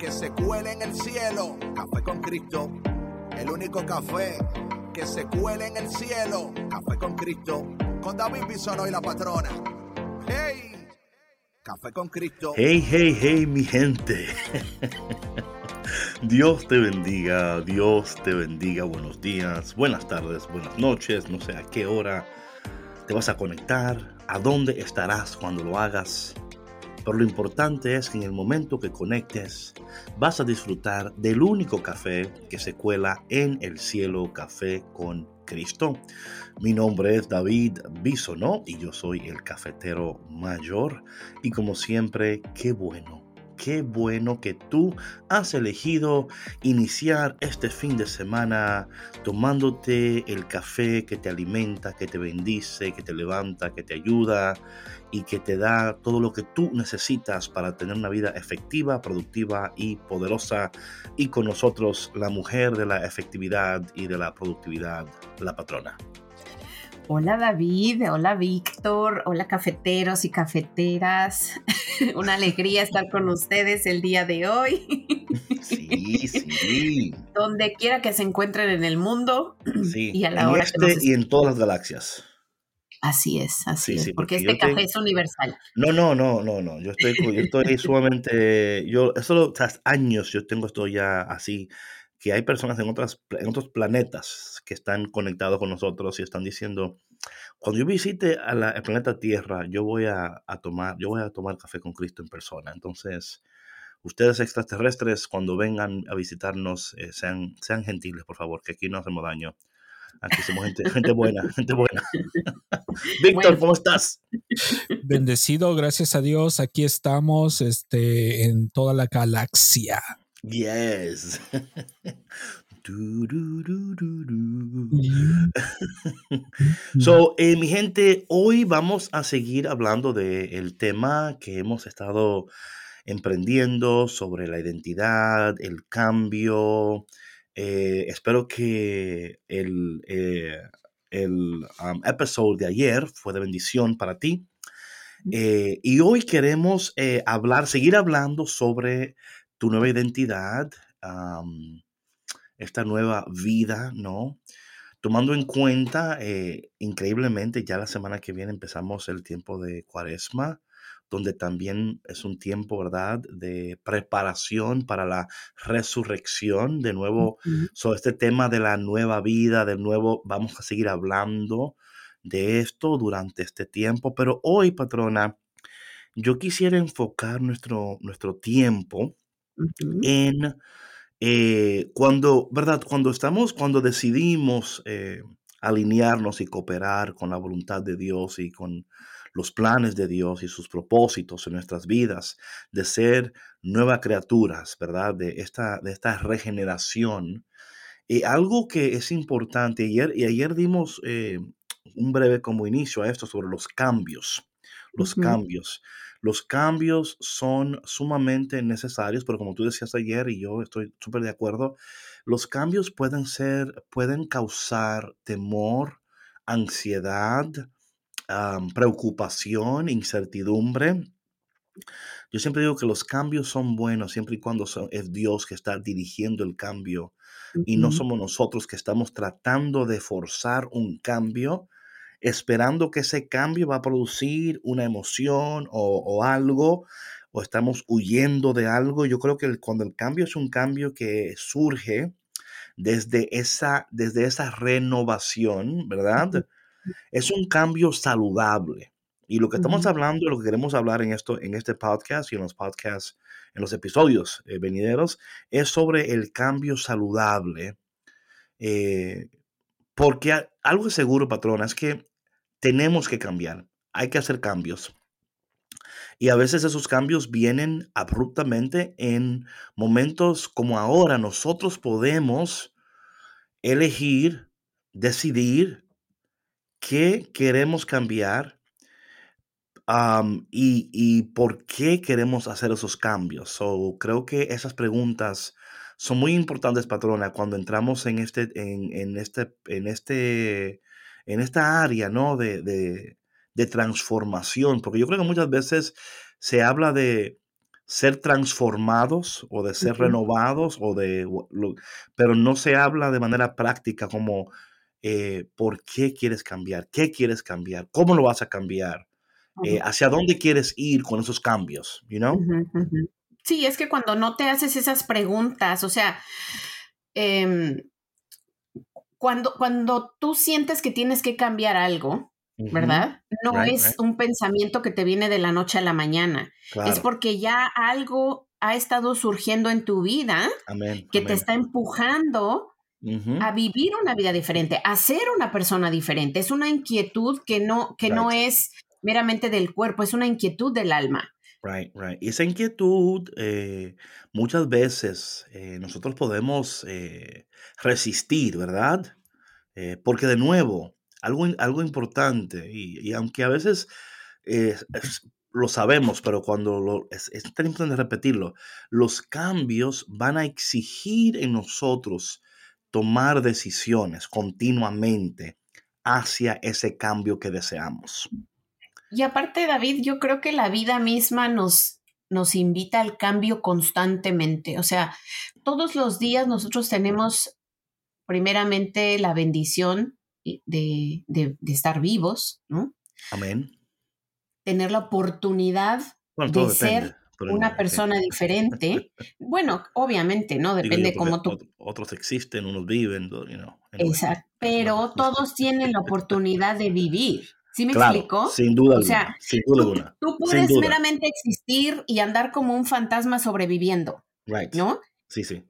que se cuele en el cielo. Café con Cristo. El único café que se cuele en el cielo. Café con Cristo. Con David Bisono y la patrona. ¡Hey! Café con Cristo. Hey, hey, hey, mi gente. Dios te bendiga, Dios te bendiga. Buenos días, buenas tardes, buenas noches. No sé a qué hora te vas a conectar, a dónde estarás cuando lo hagas. Pero lo importante es que en el momento que conectes vas a disfrutar del único café que se cuela en el cielo, café con Cristo. Mi nombre es David Bisonó y yo soy el cafetero mayor. Y como siempre, qué bueno qué bueno que tú has elegido iniciar este fin de semana tomándote el café que te alimenta, que te bendice, que te levanta, que te ayuda y que te da todo lo que tú necesitas para tener una vida efectiva, productiva y poderosa. Y con nosotros la mujer de la efectividad y de la productividad, la patrona. Hola David, hola Víctor, hola cafeteros y cafeteras. Una alegría estar con ustedes el día de hoy. Sí, sí. Donde quiera que se encuentren en el mundo sí. y a la hora este y en todas las galaxias. Así es, así es, porque, este café es universal. No, no, no, no, no. Yo estoy, yo estoy sumamente, yo, eso tras años yo tengo esto ya así que hay personas en, otras, en otros planetas que están conectados con nosotros y están diciendo, cuando yo visite a la, el planeta Tierra, yo voy a, tomar, yo voy a tomar café con Cristo en persona. Entonces, ustedes extraterrestres, cuando vengan a visitarnos, eh, sean, sean gentiles, por favor, que aquí no hacemos daño. Aquí somos gente, gente buena, gente buena. Víctor, ¿cómo estás? Bendecido, gracias a Dios. Aquí estamos este, en toda la galaxia. Yes. so, eh, mi gente, hoy vamos a seguir hablando del tema que hemos estado emprendiendo sobre la identidad, el cambio. Eh, espero que el, eh, el um, episodio de ayer fue de bendición para ti. y hoy queremos hablar, seguir hablando sobre tu nueva identidad, esta nueva vida, ¿no? Tomando en cuenta, eh, increíblemente, ya la semana que viene empezamos el tiempo de cuaresma, donde también es un tiempo, ¿verdad?, de preparación para la resurrección. De nuevo, sobre este tema de la nueva vida, del nuevo, vamos a seguir hablando de esto durante este tiempo. Pero hoy, patrona, yo quisiera enfocar nuestro, nuestro tiempo en eh, cuando, ¿verdad? Cuando estamos, cuando decidimos eh, alinearnos y cooperar con la voluntad de Dios y con los planes de Dios y sus propósitos en nuestras vidas, de ser nuevas criaturas, ¿verdad? De esta, de esta regeneración. y algo que es importante, ayer, y ayer dimos eh, un breve como inicio a esto sobre los cambios, los cambios. Los cambios son sumamente necesarios, pero como tú decías ayer y yo estoy súper de acuerdo, los cambios pueden ser, pueden causar temor, ansiedad, preocupación, incertidumbre. Yo siempre digo que los cambios son buenos siempre y cuando es Dios que está dirigiendo el cambio y no somos nosotros que estamos tratando de forzar un cambio esperando que ese cambio va a producir una emoción o, algo, o estamos huyendo de algo. Yo creo que cuando el cambio es un cambio que surge desde esa, desde esa renovación, ¿verdad? Es un cambio saludable. Y lo que estamos hablando, lo que queremos hablar en, esto, en este podcast y en los podcasts, en los episodios eh, venideros, es sobre el cambio saludable. Eh, porque algo es seguro, patrona, es que tenemos que cambiar. hay que hacer cambios. Y a veces esos cambios vienen abruptamente en momentos como ahora. Nosotros podemos elegir, decidir qué queremos cambiar y, por qué queremos hacer esos cambios. So, creo que esas preguntas son muy importantes, patrona, cuando entramos en este, en, este, en este, en esta área, ¿no? De, de, transformación, porque yo creo que muchas veces se habla de ser transformados o de ser renovados o de, pero no se habla de manera práctica como eh, por qué quieres cambiar, qué quieres cambiar, cómo lo vas a cambiar. Eh, hacia dónde quieres ir con esos cambios, you know? Sí, es que cuando no te haces esas preguntas, o sea, em, cuando, cuando tú sientes que tienes que cambiar algo, ¿verdad? No es un pensamiento que te viene de la noche a la mañana. Es porque ya algo ha estado surgiendo en tu vida que te está empujando a vivir una vida diferente, a ser una persona diferente. Es una inquietud que no, que no es meramente del cuerpo, es una inquietud del alma. Right, right. Y esa inquietud, eh, muchas veces eh, nosotros podemos eh, resistir, ¿verdad? porque de nuevo, algo, algo importante, y, aunque a veces lo sabemos, pero cuando lo, es, es tan importante repetirlo, los cambios van a exigir en nosotros tomar decisiones continuamente hacia ese cambio que deseamos. Y aparte, David, yo creo que la vida misma nos, nos invita al cambio constantemente. O sea, todos los días nosotros tenemos primeramente la bendición de, estar vivos, ¿no? Amén. Tener la oportunidad de ser una persona diferente. Bueno, obviamente, ¿no? Depende cómo tú. Otros existen, unos viven, Exacto. Pero todos tienen la oportunidad de vivir. ¿Sí me explico? Sin duda o sea, sin duda alguna. Tú, puedes meramente existir y andar como un fantasma sobreviviendo. Right. ¿No? Sí, sí.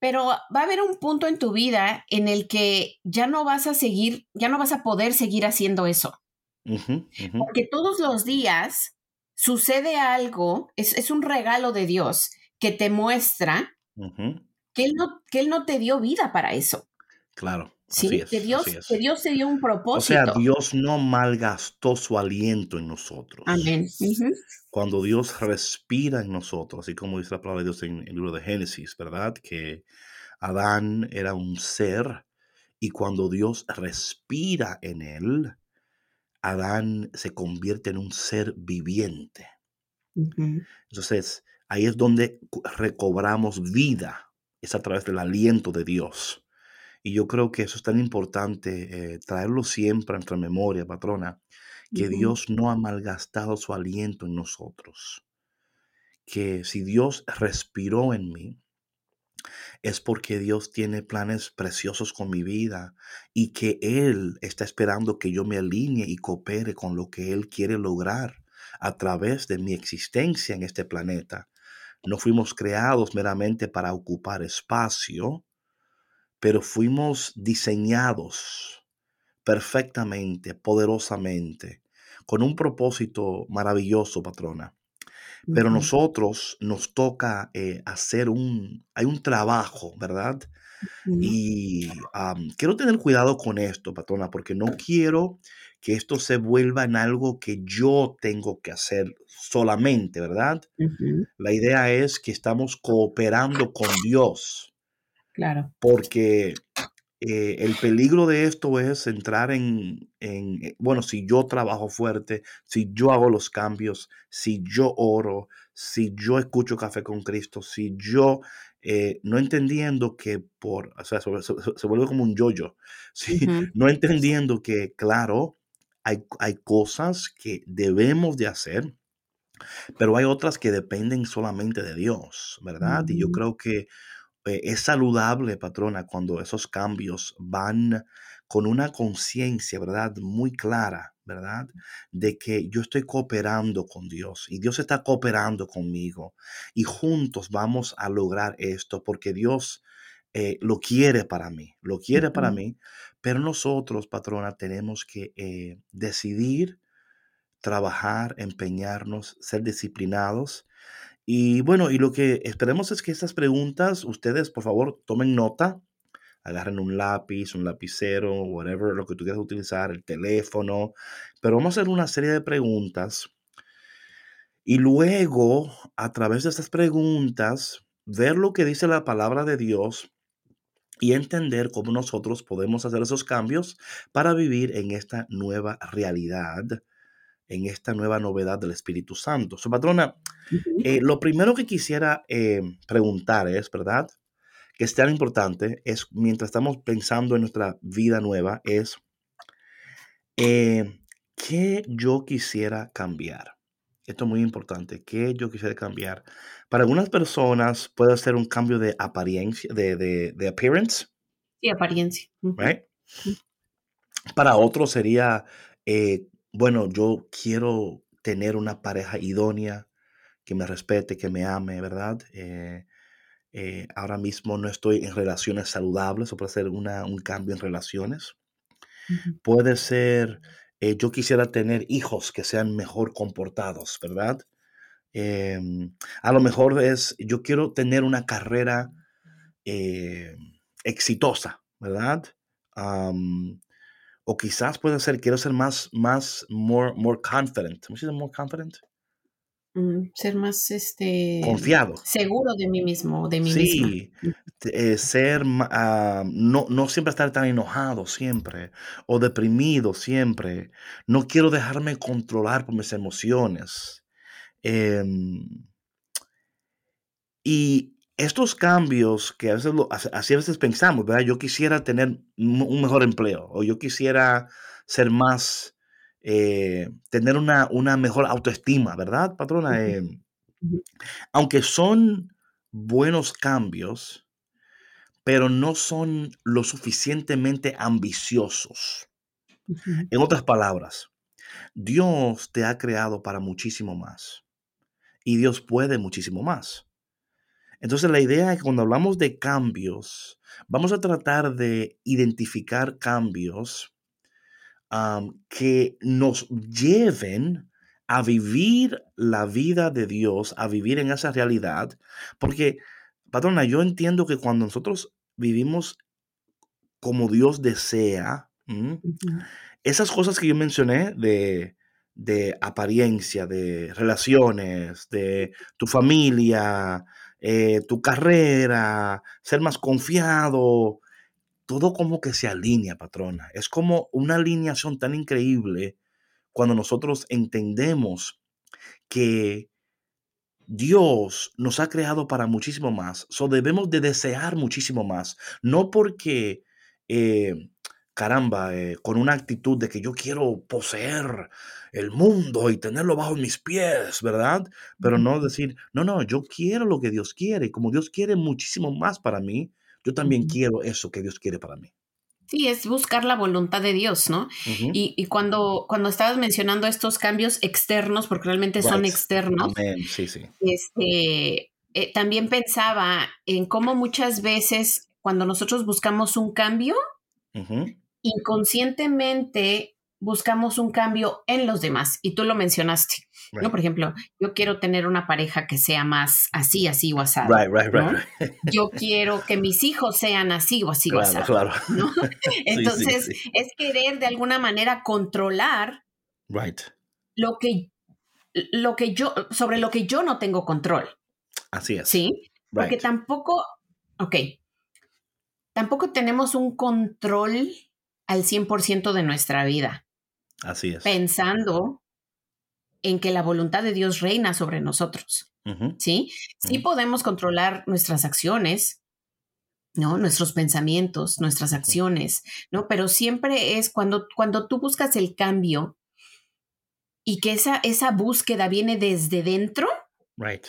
Pero va a haber un punto en tu vida en el que ya no vas a seguir, ya no vas a poder seguir haciendo eso. Porque todos los días sucede algo, es, un regalo de Dios que te muestra que, él no, que Él no te dio vida para eso. Claro. Sí, que, Dios, que Dios te dio un propósito. O sea, Dios no malgastó su aliento en nosotros. Amén. Cuando Dios respira en nosotros, así como dice la palabra de Dios en el libro de Génesis, ¿verdad? Que Adán era un ser y cuando Dios respira en él, Adán se convierte en un ser viviente. Entonces, ahí es donde recobramos vida, es a través del aliento de Dios. Y yo creo que eso es tan importante, eh, traerlo siempre a nuestra memoria, patrona, que Dios no ha malgastado su aliento en nosotros. Que si Dios respiró en mí, es porque Dios tiene planes preciosos con mi vida y que Él está esperando que yo me alinee y coopere con lo que Él quiere lograr a través de mi existencia en este planeta. No fuimos creados meramente para ocupar espacio, pero fuimos diseñados perfectamente, poderosamente, con un propósito maravilloso, patrona. Pero nosotros nos toca eh, hacer un, hay un trabajo, ¿verdad? Y quiero tener cuidado con esto, patrona, porque no quiero que esto se vuelva en algo que yo tengo que hacer solamente, ¿verdad? La idea es que estamos cooperando con Dios Claro. Porque eh, el peligro de esto es entrar en, eh, bueno, si yo trabajo fuerte, si yo hago los cambios, si yo oro, si yo escucho Café con Cristo, si yo, eh, no entendiendo que por, o sea, se, vuelve como un yoyo, -yo, no entendiendo que, claro, hay, hay cosas que debemos de hacer, pero hay otras que dependen solamente de Dios, ¿verdad? Y yo creo que eh, es saludable, patrona, cuando esos cambios van con una conciencia, ¿verdad? Muy clara, ¿verdad? De que yo estoy cooperando con Dios y Dios está cooperando conmigo y juntos vamos a lograr esto porque Dios eh, lo quiere para mí, lo quiere para mí, pero nosotros, patrona, tenemos que eh, decidir trabajar, empeñarnos, ser disciplinados. Y bueno, y lo que esperemos es que estas preguntas, ustedes por favor tomen nota, agarren un lápiz, un lapicero, whatever, lo que tú quieras utilizar, el teléfono, pero vamos a hacer una serie de preguntas y luego, a través de estas preguntas, ver lo que dice la palabra de Dios y entender cómo nosotros podemos hacer esos cambios para vivir en esta nueva realidad, en esta nueva novedad del Espíritu Santo. Su patrona, eh, lo primero que quisiera eh, preguntar es, ¿verdad? Que es tan importante, es mientras estamos pensando en nuestra vida nueva, es, eh, ¿qué yo quisiera cambiar? Esto es muy importante. ¿Qué yo quisiera cambiar? Para algunas personas puede ser un cambio de apariencia, de, de, appearance. Sí, apariencia. Para otros sería, eh, bueno, yo quiero tener una pareja idónea que me respete, que me ame, ¿verdad? Eh, eh, ahora mismo no estoy en relaciones saludables, o puede ser una, un cambio en relaciones. Puede ser eh, yo quisiera tener hijos que sean mejor comportados, ¿verdad? Em, a lo mejor es, yo quiero tener una carrera exitosa, ¿verdad? O quizás puede ser, quiero ser más, más, more, more confident. ¿Cómo se dice more confident? Mm, ser más este confiado. Seguro de mí mismo, de mí sí, eh, ser ah, no, no siempre estar tan enojado siempre o deprimido siempre. No quiero dejarme controlar por mis emociones. Em, y estos cambios que a veces así a veces pensamos, ¿verdad? Yo quisiera tener un mejor empleo o yo quisiera ser más eh, tener una, una, mejor autoestima, ¿verdad, patrona? Eh, aunque son buenos cambios, pero no son lo suficientemente ambiciosos. En otras palabras, Dios te ha creado para muchísimo más y Dios puede muchísimo más. Entonces la idea es que cuando hablamos de cambios, vamos a tratar de identificar cambios que nos lleven a vivir la vida de Dios, a vivir en esa realidad. Porque, patrona, yo entiendo que cuando nosotros vivimos como Dios desea, esas cosas que yo mencioné de, de, apariencia, de relaciones, de tu familia, eh, tu carrera, ser más confiado, todo como que se alinea, patrona. Es como una alineación tan increíble cuando nosotros entendemos que Dios nos ha creado para muchísimo más. So debemos de desear muchísimo más. No porque, eh, caramba, eh, con una actitud de que yo quiero poseer el mundo y tenerlo bajo mis pies, ¿verdad? Pero no decir, no, no, yo quiero lo que Dios quiere. Como Dios quiere muchísimo más para mí, yo también quiero eso que Dios quiere para mí. Sí, es buscar la voluntad de Dios, ¿no? y, cuando, cuando estabas mencionando estos cambios externos, porque realmente son externos, sí, sí. Este, eh, también pensaba en cómo muchas veces cuando nosotros buscamos un cambio, inconscientemente buscamos un cambio en los demás y tú lo mencionaste. ¿no? Por ejemplo, yo quiero tener una pareja que sea más así, así o así. yo quiero que mis hijos sean así o así o así. Claro. ¿no? Entonces, es querer de alguna manera controlar right. lo que lo que yo sobre lo que yo no tengo control. Así es. Sí. Porque tampoco, ok, tampoco tenemos un control al 100% de nuestra vida. Así es. Pensando en que la voluntad de Dios reina sobre nosotros. ¿Sí? Sí podemos controlar nuestras acciones, ¿no? Nuestros pensamientos, nuestras acciones, ¿no? Pero siempre es cuando, cuando tú buscas el cambio y que esa, esa búsqueda viene desde dentro. Right.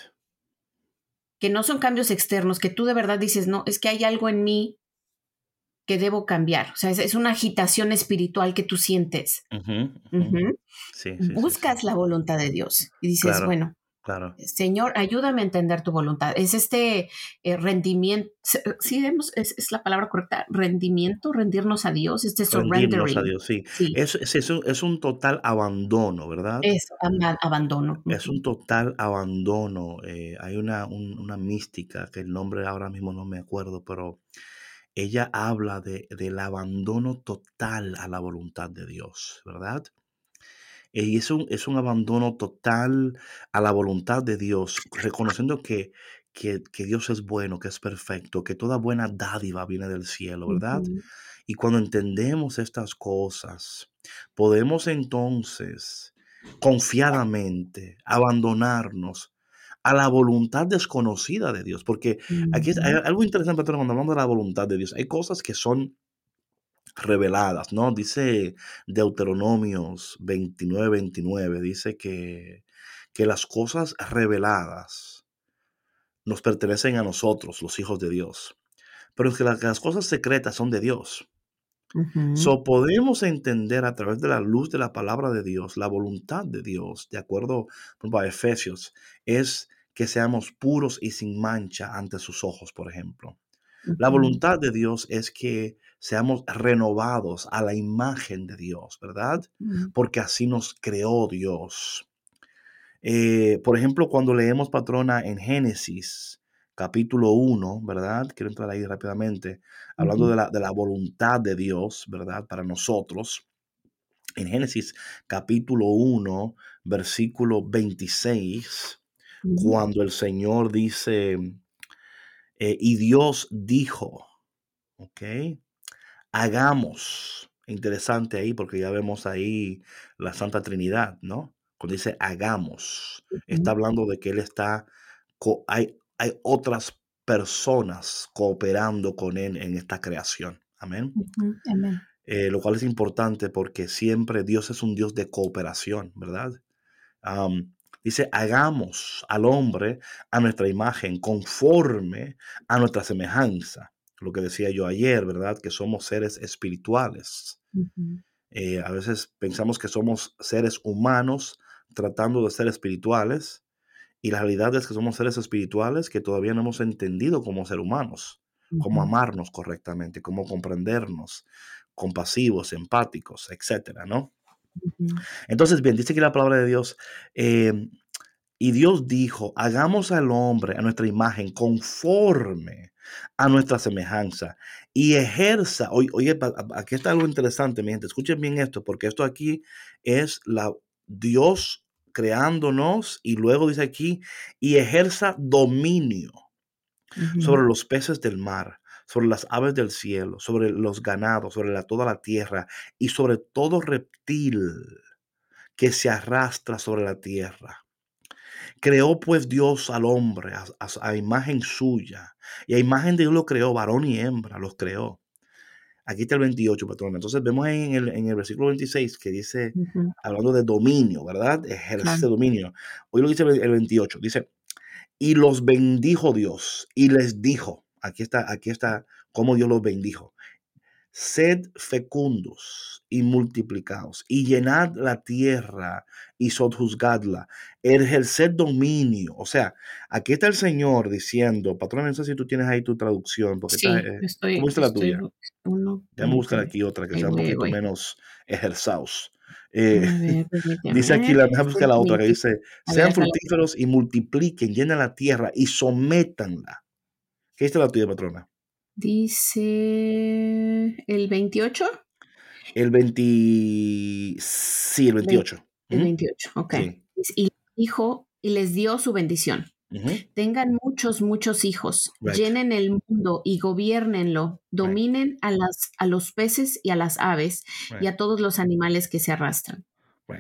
Que no son cambios externos, que tú de verdad dices, no, es que hay algo en mí que debo cambiar. O sea, es, una agitación espiritual que tú sientes. Buscas la voluntad de Dios y dices, bueno, Claro. Señor, ayúdame a entender tu voluntad. Es este eh, rendimiento, sí, es, la palabra correcta, rendimiento, rendirnos a Dios, este Rendirnos a Dios, sí. Es, es, un, total abandono, ¿verdad? Es abandono. Es un total abandono. Eh, hay una, una mística, que el nombre ahora mismo no me acuerdo, pero ella habla de, del abandono total a la voluntad de Dios, ¿verdad? Y es un, es un abandono total a la voluntad de Dios, reconociendo que, que, Dios es bueno, que es perfecto, que toda buena dádiva viene del cielo, ¿verdad? Y cuando entendemos estas cosas, podemos entonces confiadamente abandonarnos a la voluntad desconocida de Dios. Porque aquí hay algo interesante cuando hablamos de la voluntad de Dios. Hay cosas que son reveladas, ¿no? Dice Deuteronomios 29, 29, dice que, que las cosas reveladas nos pertenecen a nosotros, los hijos de Dios, pero que las, cosas secretas son de Dios. So podemos entender a través de la luz de la palabra de Dios, la voluntad de Dios, de acuerdo a Efesios, es que seamos puros y sin mancha ante sus ojos, por ejemplo. La voluntad de Dios es que seamos renovados a la imagen de Dios, ¿verdad? Porque así nos creó Dios. Eh, por ejemplo, cuando leemos, patrona, en Génesis capítulo 1, ¿verdad? Quiero entrar ahí rápidamente, hablando de, la, de la voluntad de Dios, ¿verdad? Para nosotros. En Génesis capítulo 1, versículo 26, cuando el Señor dice, eh, y Dios dijo, ¿ok? Hagamos. Interesante ahí porque ya vemos ahí la Santa Trinidad, ¿no? Cuando dice hagamos, está hablando de que Él está, hay, hay otras personas cooperando con Él en esta creación. Amén. Eh, lo cual es importante porque siempre Dios es un Dios de cooperación, ¿verdad? Dice, hagamos al hombre a nuestra imagen, conforme a nuestra semejanza. Lo que decía yo ayer, ¿verdad? Que somos seres espirituales. Eh, a veces pensamos que somos seres humanos tratando de ser espirituales y la realidad es que somos seres espirituales que todavía no hemos entendido como ser humanos, cómo amarnos correctamente, cómo comprendernos, compasivos, empáticos, etcétera, ¿no? Entonces, bien, dice que la palabra de Dios, em, y Dios dijo, hagamos al hombre a nuestra imagen conforme a nuestra semejanza y ejerza, oye, oye aquí está algo interesante, mi gente, escuchen bien esto, porque esto aquí es la Dios creándonos y luego dice aquí, y ejerza dominio sobre los peces del mar, sobre las aves del cielo, sobre los ganados, sobre la, toda la tierra y sobre todo reptil que se arrastra sobre la tierra. Creó pues Dios al hombre a, imagen suya y a imagen de Dios lo creó, varón y hembra los creó. Aquí está el 28, patrón. Entonces vemos en el, en el versículo 26 que dice, hablando de dominio, ¿verdad? Ejerce dominio. Hoy lo dice el 28, dice, y los bendijo Dios y les dijo, Aquí está, aquí está cómo Dios los bendijo. Sed fecundos y multiplicados y llenad la tierra y sojuzgadla, ejerced dominio. O sea, aquí está el Señor diciendo, patrón, no sé si tú tienes ahí tu traducción, porque sí, está, estoy, ¿cómo está la tuya? Ya me aquí otra que sea un poquito menos ejerzados. Eh, dice aquí, la, buscar la otra que dice, sean fructíferos y multipliquen, llenen la tierra y sométanla. ¿Qué dice la tuya, patrona? Dice el 28. El 20. Sí, el 28. El 28, ok. Y dijo y les dio su bendición. Tengan muchos, muchos hijos, llenen el mundo y gobiernenlo, dominen a, las, a los peces y a las aves y a todos los animales que se arrastran.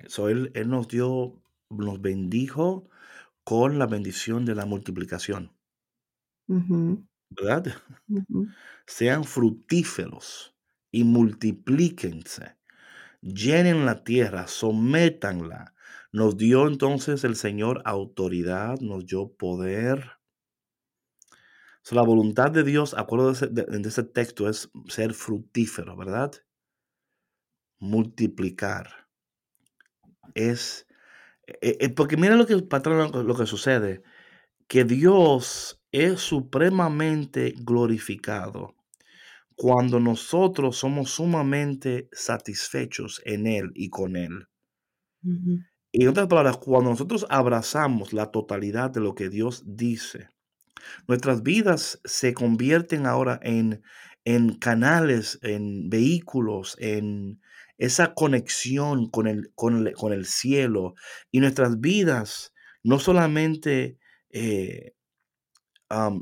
So él, él nos dio, nos bendijo con la bendición de la multiplicación. ¿Verdad? Sean fructíferos y multiplíquense. Llenen la tierra, sométanla. Nos dio entonces el Señor autoridad, nos dio poder. la voluntad de Dios, acuerdo de ese, texto, es ser fructífero, ¿verdad? Multiplicar. Es Eh, eh, porque mira lo que, patrón, lo que sucede, que Dios es supremamente glorificado cuando nosotros somos sumamente satisfechos en Él y con Él. Y en otras palabras, cuando nosotros abrazamos la totalidad de lo que Dios dice, nuestras vidas se convierten ahora en, en canales, en vehículos, en esa conexión con el, con con el cielo. Y nuestras vidas no solamente eh,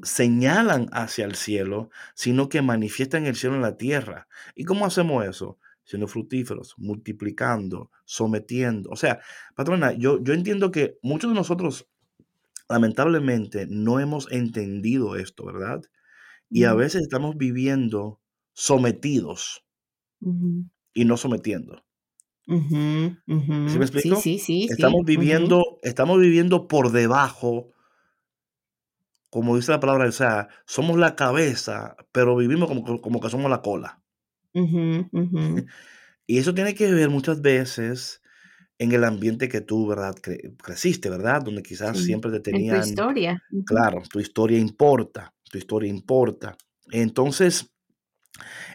señalan hacia el cielo, sino que manifiestan el cielo en la tierra. ¿Y cómo hacemos eso? Siendo fructíferos, multiplicando, sometiendo. O sea, patrona, yo, yo entiendo que muchos de nosotros, lamentablemente, no hemos entendido esto, ¿verdad? Y a veces estamos viviendo sometidos y no sometiendo. ¿Sí me explico? Sí, sí, sí. Estamos viviendo, estamos viviendo por debajo como dice la palabra, o sea, somos la cabeza, pero vivimos como, como que somos la cola. y eso tiene que ver muchas veces en el ambiente que tú, ¿verdad? creciste, ¿verdad? Donde quizás siempre te tenían... tu historia. Claro, tu historia importa, tu historia importa. Entonces,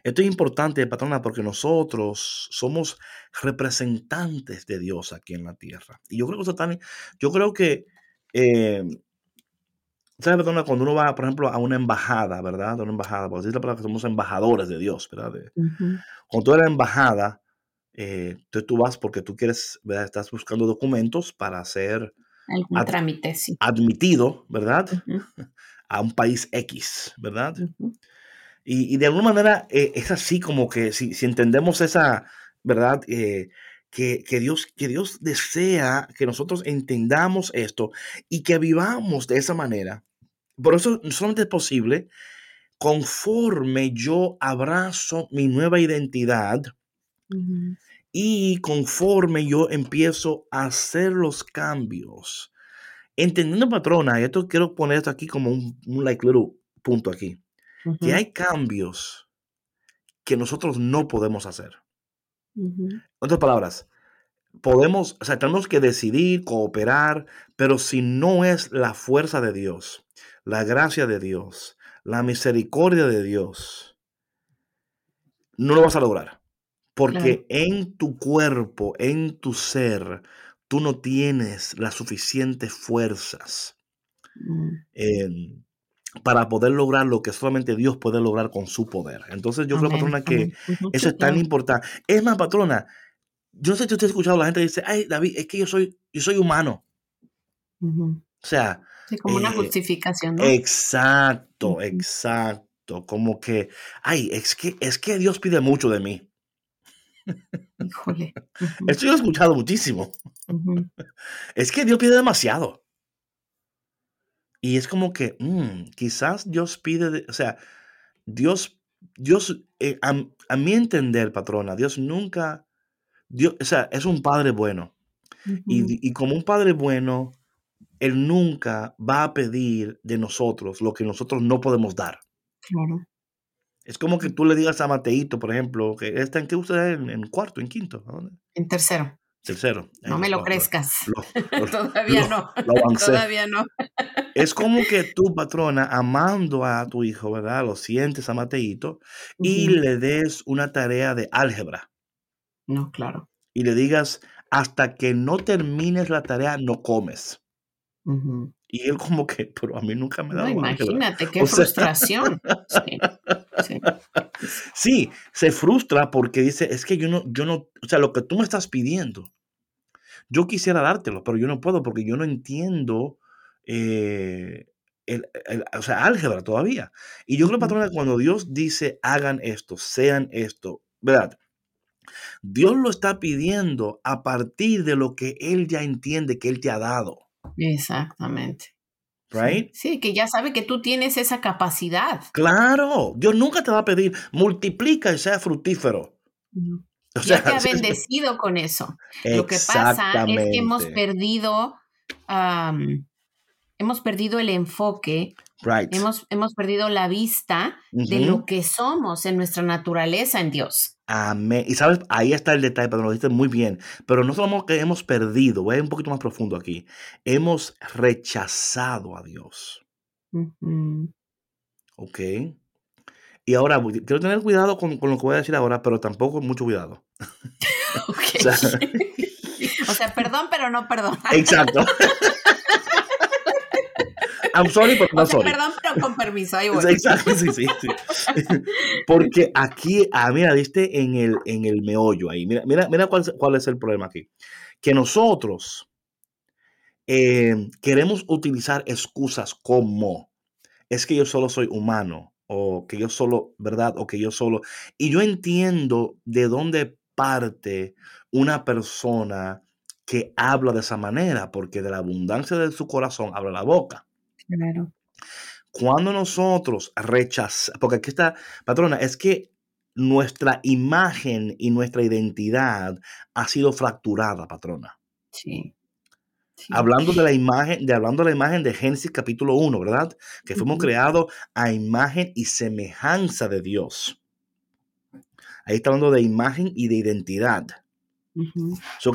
esto es importante, patrona, porque nosotros somos representantes de Dios aquí en la tierra. Y yo creo que yo creo que eh, ¿Sabes, perdona, cuando uno va, por ejemplo, a una embajada, ¿verdad? A una embajada, por decir la palabra que somos embajadores de Dios, ¿verdad? Cuando tú eres embajada, eh, tú, vas porque tú quieres, ¿verdad? Estás buscando documentos para ser Algún trámite, sí. admitido, ¿verdad? A un país X, ¿verdad? y, de alguna manera eh, es así como que si, entendemos esa, ¿verdad? Eh, que, que, Dios, que Dios desea que nosotros entendamos esto y que vivamos de esa manera. Por eso solamente es posible conforme yo abrazo mi nueva identidad y conforme yo empiezo a hacer los cambios. Entendiendo, patrona, y esto quiero poner esto aquí como un, un like little punto aquí, que hay cambios que nosotros no podemos hacer. En otras palabras, podemos, o sea, tenemos que decidir, cooperar, pero si no es la fuerza de Dios, la gracia de Dios, la misericordia de Dios, no lo vas a lograr. Porque en tu cuerpo, en tu ser, tú no tienes las suficientes fuerzas mm. para poder lograr lo que solamente Dios puede lograr con su poder. Entonces yo creo, patrona, que eso es tan importante. Es más, patrona, yo no sé si usted ha escuchado a la gente dice, ay, David, es que yo soy, yo soy humano. O sea, como una eh, justificación, ¿no? Exacto, exacto. Como que, ay, es que, es que Dios pide mucho de mí. Híjole. Esto yo he escuchado muchísimo. Es que Dios pide demasiado. Y es como que, mm, quizás Dios pide, o sea, Dios, Dios, eh, a, a, mi entender, patrona, Dios nunca, Dios, o sea, es un padre bueno. y, y, como un padre bueno, él nunca va a pedir de nosotros lo que nosotros no podemos dar. Claro. Es como que tú le digas a Mateito, por ejemplo, que está en qué usted en, en cuarto, en quinto. En tercero. Tercero. No me lo, crezcas. Todavía no. Todavía no. es como que tu patrona, amando a tu hijo, ¿verdad? Lo sientes a Mateito y le des una tarea de álgebra. No, claro. Y le digas, hasta que no termines la tarea, no comes. Y él como que, pero a mí nunca me da no, Imagínate, qué frustración. sí, se frustra porque dice, es que yo no, yo no, o sea, lo que tú me estás pidiendo, yo quisiera dártelo, pero yo no puedo porque yo no entiendo, eh, o sea, álgebra todavía. Y yo creo, patrona, cuando Dios dice, hagan esto, sean esto, ¿verdad? Dios lo está pidiendo a partir de lo que Él ya entiende que Él te ha dado. Exactamente. Right? Sí, que ya sabe que tú tienes esa capacidad. Claro, Dios nunca te va a pedir multiplica y sea fructífero. ya te ha bendecido con eso. Lo que pasa es que hemos perdido, hemos perdido el enfoque, hemos, hemos perdido la vista de lo que somos en nuestra naturaleza en Dios. Amén. Y sabes, ahí está el detalle, pero lo dijiste muy bien. Pero no somos que hemos perdido, voy a ir un poquito más profundo aquí. Hemos rechazado a Dios. Ok. Y ahora, quiero tener cuidado con, lo que voy a decir ahora, pero tampoco mucho cuidado. Ok. o, sea, perdón, pero no perdón. Exacto. I'm sorry, pero no sorry. Perdón, pero con permiso. Ahí voy. Exacto, sí, sí, sí. Porque aquí, ah, mira, viste en el, en el meollo ahí. Mira, mira, mira cuál, cuál es el problema aquí. Que nosotros eh, queremos utilizar excusas como es que yo solo soy humano o que yo solo, ¿verdad? O que yo solo. Y yo entiendo de dónde parte una persona que habla de esa manera, porque de la abundancia de su corazón habla la boca. Claro. Cuando nosotros rechazamos, porque aquí está, patrona, es que nuestra imagen y nuestra identidad ha sido fracturada, patrona. Sí. Hablando de la imagen, de hablando de la imagen de Génesis capítulo 1, ¿verdad? Que fuimos creados a imagen y semejanza de Dios. Ahí está hablando de imagen y de identidad.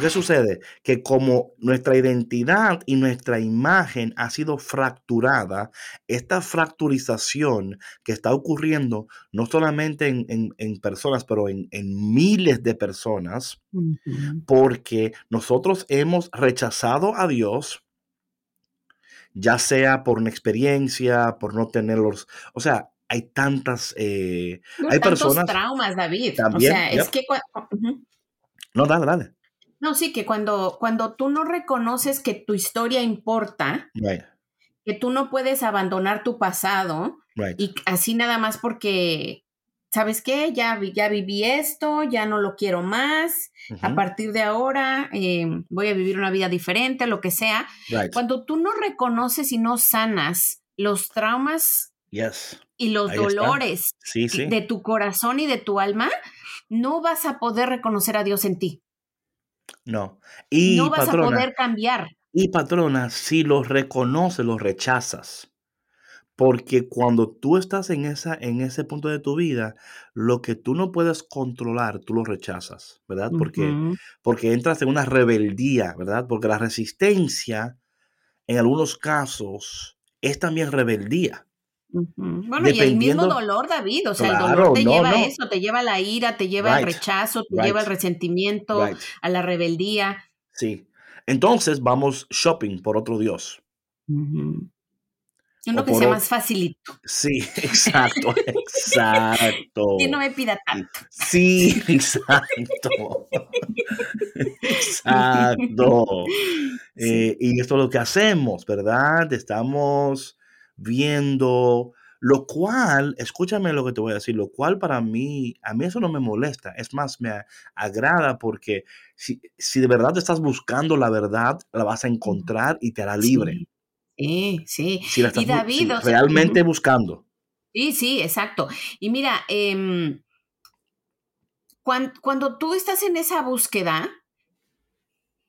¿Qué sucede? Que como nuestra identidad y nuestra imagen ha sido fracturada, esta fracturización que está ocurriendo no solamente en, personas, pero en, miles de personas, porque nosotros hemos rechazado a Dios, ya sea por una experiencia, por no tenerlos, o sea, hay tantas, eh, hay personas. traumas, David. También, o sea, es que no, dale, dale. No, sí, que cuando, cuando tú no reconoces que tu historia importa, que tú no puedes abandonar tu pasado, y así nada más porque, ¿sabes qué? Ya, ya viví esto, ya no lo quiero más, a partir de ahora em, voy a vivir una vida diferente, lo que sea. Cuando tú no reconoces y no sanas los traumas y los dolores de tu corazón y de tu alma, no vas a poder reconocer a Dios en ti. No. Y no vas a poder cambiar. Y patrona, si los reconoces, los rechazas. Porque cuando tú estás en, esa, en ese punto de tu vida, lo que tú no puedes controlar, tú lo rechazas, ¿verdad? Porque, porque entras en una rebeldía, ¿verdad? Porque la resistencia, en algunos casos, es también rebeldía. Bueno, y el mismo dolor, David, o sea, el dolor te lleva a eso, te lleva a la ira, te lleva al rechazo, te lleva al resentimiento, a la rebeldía. Sí. Entonces vamos shopping por otro Dios. Uno que sea más facilito. Sí, exacto, exacto. Que no me pida tanto. Sí, exacto. exacto. Eh, y esto es lo que hacemos, ¿verdad? Estamos viendo, lo cual, escúchame lo que te voy a decir, lo cual para mí, a mí eso no me molesta, es más, me agrada porque si, de verdad estás buscando la verdad, la vas a encontrar y te hará libre. Sí, sí. y David, realmente buscando. Sí, sí, exacto. Y mira, em, cuando, tú estás en esa búsqueda,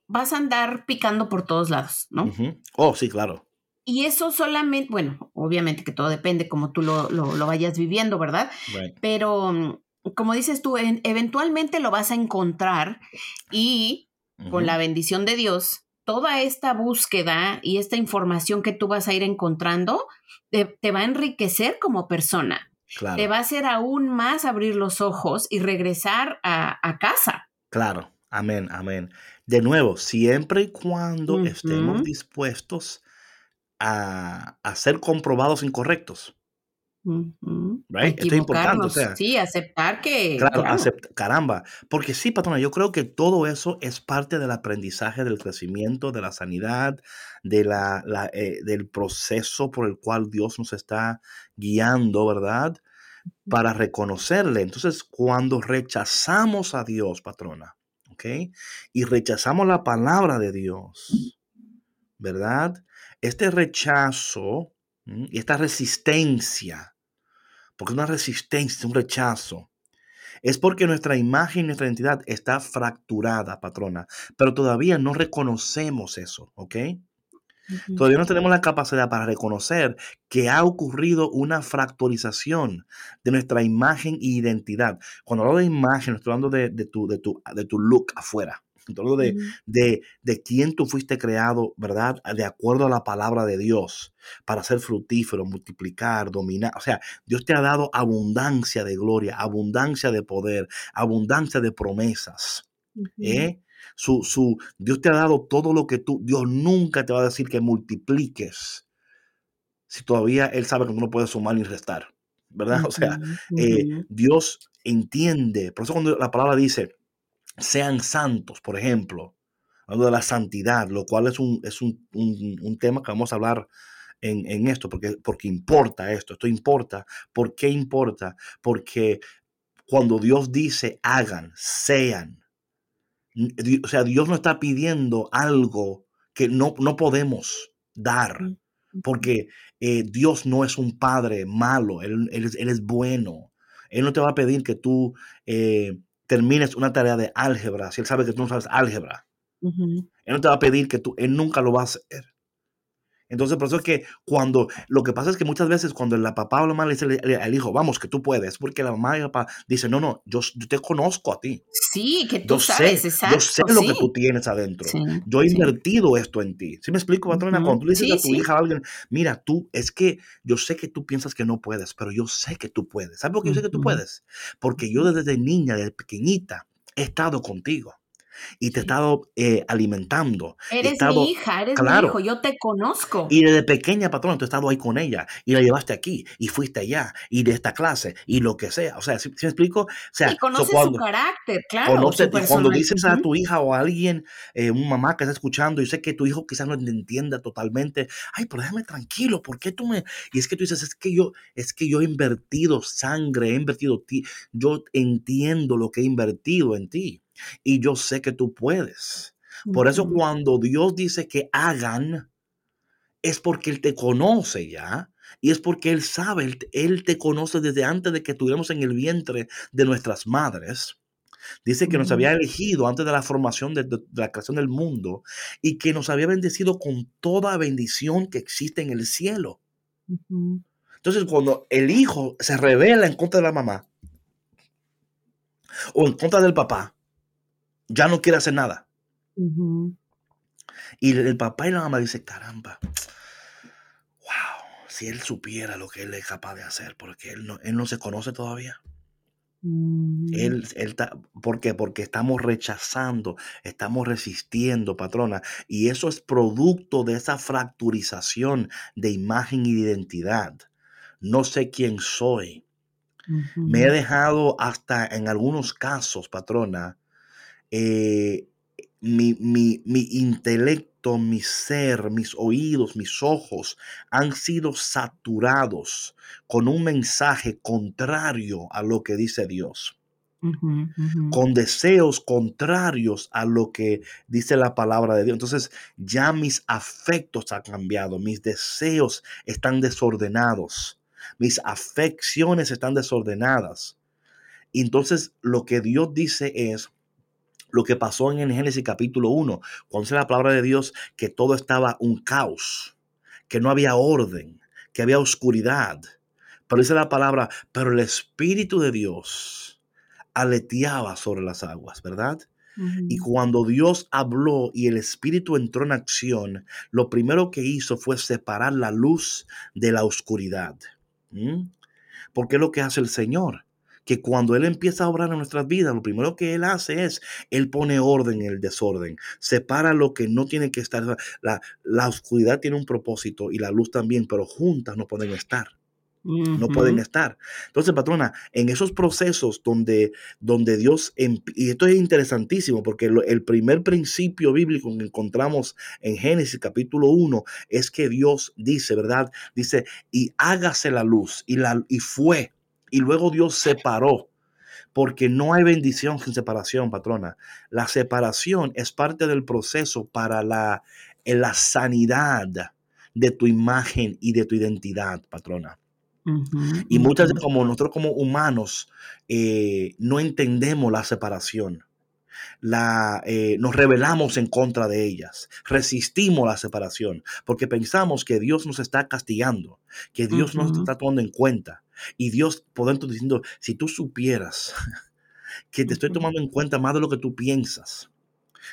vas a andar picando por todos lados, ¿no? Oh, sí, claro. Y eso solamente, bueno, obviamente que todo depende como tú lo, lo, vayas viviendo, ¿verdad? Pero mm, como dices tú, eventualmente lo vas a encontrar y con la bendición de Dios, toda esta búsqueda y esta información que tú vas a ir encontrando te, va a enriquecer como persona. Te va a hacer aún más abrir los ojos y regresar a, casa. Claro, amén, amén. De nuevo, siempre y cuando estemos dispuestos a, ser comprobados incorrectos. Esto es importante. O sea, sí, aceptar que. Claro, caramba. Porque sí, patrona, yo creo que todo eso es parte del aprendizaje, del crecimiento, de la sanidad, de la, eh, del proceso por el cual Dios nos está guiando, ¿verdad? Para reconocerle. Entonces, cuando rechazamos a Dios, patrona, ¿ok? Y rechazamos la palabra de Dios, ¿verdad? este rechazo y esta resistencia, porque es una resistencia, un rechazo, es porque nuestra imagen y nuestra identidad está fracturada, patrona, pero todavía no reconocemos eso, ¿ok? Todavía no tenemos la capacidad para reconocer que ha ocurrido una fracturización de nuestra imagen e identidad. Cuando hablo de imagen, estoy hablando de, tu, de, tu, de tu look afuera. De, de, de quién tú fuiste creado, ¿verdad? De acuerdo a la palabra de Dios, para ser fructífero, multiplicar, dominar. O sea, Dios te ha dado abundancia de gloria, abundancia de poder, abundancia de promesas. ¿eh? Su, su, Dios te ha dado todo lo que tú, Dios nunca te va a decir que multipliques si todavía Él sabe que tú no puedes sumar ni restar, ¿verdad? O sea, eh, Dios entiende, por eso cuando la palabra dice, sean santos, por ejemplo, hablando de la santidad, lo cual es un, es un, un, tema que vamos a hablar en, en, esto, porque, porque importa esto, esto importa. ¿Por qué importa? Porque cuando Dios dice hagan, sean, o sea, Dios no está pidiendo algo que no, no podemos dar, mm, porque eh, Dios no es un padre malo, él, es, bueno. Él no te va a pedir que tú eh, termines una tarea de álgebra si Él sabe que tú no sabes álgebra. Él no te va a pedir que tú, Él nunca lo va a hacer. Entonces, por eso es que cuando, lo que pasa es que muchas veces cuando la papá o la mamá le dice al hijo, vamos, que tú puedes, porque la mamá y el papá dicen, no, no, yo, te conozco a ti. Sí, que tú sabes, sé, exacto. Yo sé lo que tú tienes adentro. yo he invertido esto en ti. ¿Sí me explico, patrona? Cuando tú le dices a tu hija a alguien, mira, tú, es que yo sé que tú piensas que no puedes, pero yo sé que tú puedes. ¿Sabes por qué yo sé que tú puedes? Porque yo desde niña, desde pequeñita, he estado contigo y te he estado eh, alimentando. Eres mi hija, eres mi hijo, yo te conozco. Y desde pequeña, patrona, tú has estado ahí con ella y la llevaste aquí y fuiste allá y de esta clase y lo que sea. O sea, ¿sí, me explico? O sea, y conoces su carácter, claro. Conoce, y cuando dices a tu hija o a alguien, eh, un mamá que está escuchando, y sé que tu hijo quizás no entienda totalmente, ay, pero déjame tranquilo, ¿por qué tú me...? Y es que tú dices, es que yo, es que yo he invertido sangre, he invertido ti, yo entiendo lo que he invertido en ti y yo sé que tú puedes. Por eso cuando Dios dice que hagan, es porque Él te conoce ya. Y es porque Él sabe, Él, te conoce desde antes de que estuviéramos en el vientre de nuestras madres. Dice que nos había elegido antes de la formación de, la creación del mundo y que nos había bendecido con toda bendición que existe en el cielo. Entonces, cuando el hijo se revela en contra de la mamá o en contra del papá, ya no quiere hacer nada. Y el papá y la mamá dicen, caramba, wow, si él supiera lo que él es capaz de hacer, porque él no, él no se conoce todavía. Mm. Él, él ¿Por qué? Porque estamos rechazando, estamos resistiendo, patrona. Y eso es producto de esa fracturización de imagen y de identidad. No sé quién soy. Me he dejado hasta en algunos casos, patrona, eh, mi, mi, mi, intelecto, mi ser, mis oídos, mis ojos han sido saturados con un mensaje contrario a lo que dice Dios. con deseos contrarios a lo que dice la palabra de Dios. Entonces ya mis afectos han cambiado, mis deseos están desordenados, mis afecciones están desordenadas. entonces lo que Dios dice es, lo que pasó en el Génesis capítulo 1, cuando dice la palabra de Dios que todo estaba un caos, que no había orden, que había oscuridad. Pero dice la palabra, pero el Espíritu de Dios aleteaba sobre las aguas, ¿verdad? Y cuando Dios habló y el Espíritu entró en acción, lo primero que hizo fue separar la luz de la oscuridad. Porque es lo que hace el Señor que cuando Él empieza a obrar en nuestras vidas, lo primero que Él hace es, Él pone orden en el desorden, separa lo que no tiene que estar. La, la oscuridad tiene un propósito y la luz también, pero juntas no pueden estar. No pueden estar. Entonces, patrona, en esos procesos donde, donde Dios, y esto es interesantísimo porque el primer principio bíblico que encontramos en Génesis capítulo 1 es que Dios dice, ¿verdad? Dice, y hágase la luz, y, la, y fue y luego Dios separó. Porque no hay bendición sin separación, patrona. La separación es parte del proceso para la, la sanidad de tu imagen y de tu identidad, patrona. y muchas veces como nosotros como humanos eh, no entendemos la separación. la, eh, nos rebelamos en contra de ellas, resistimos la separación, porque pensamos que Dios nos está castigando, que Dios nos está tomando en cuenta. Y Dios, por dentro, diciendo, si tú supieras que te estoy tomando en cuenta más de lo que tú piensas,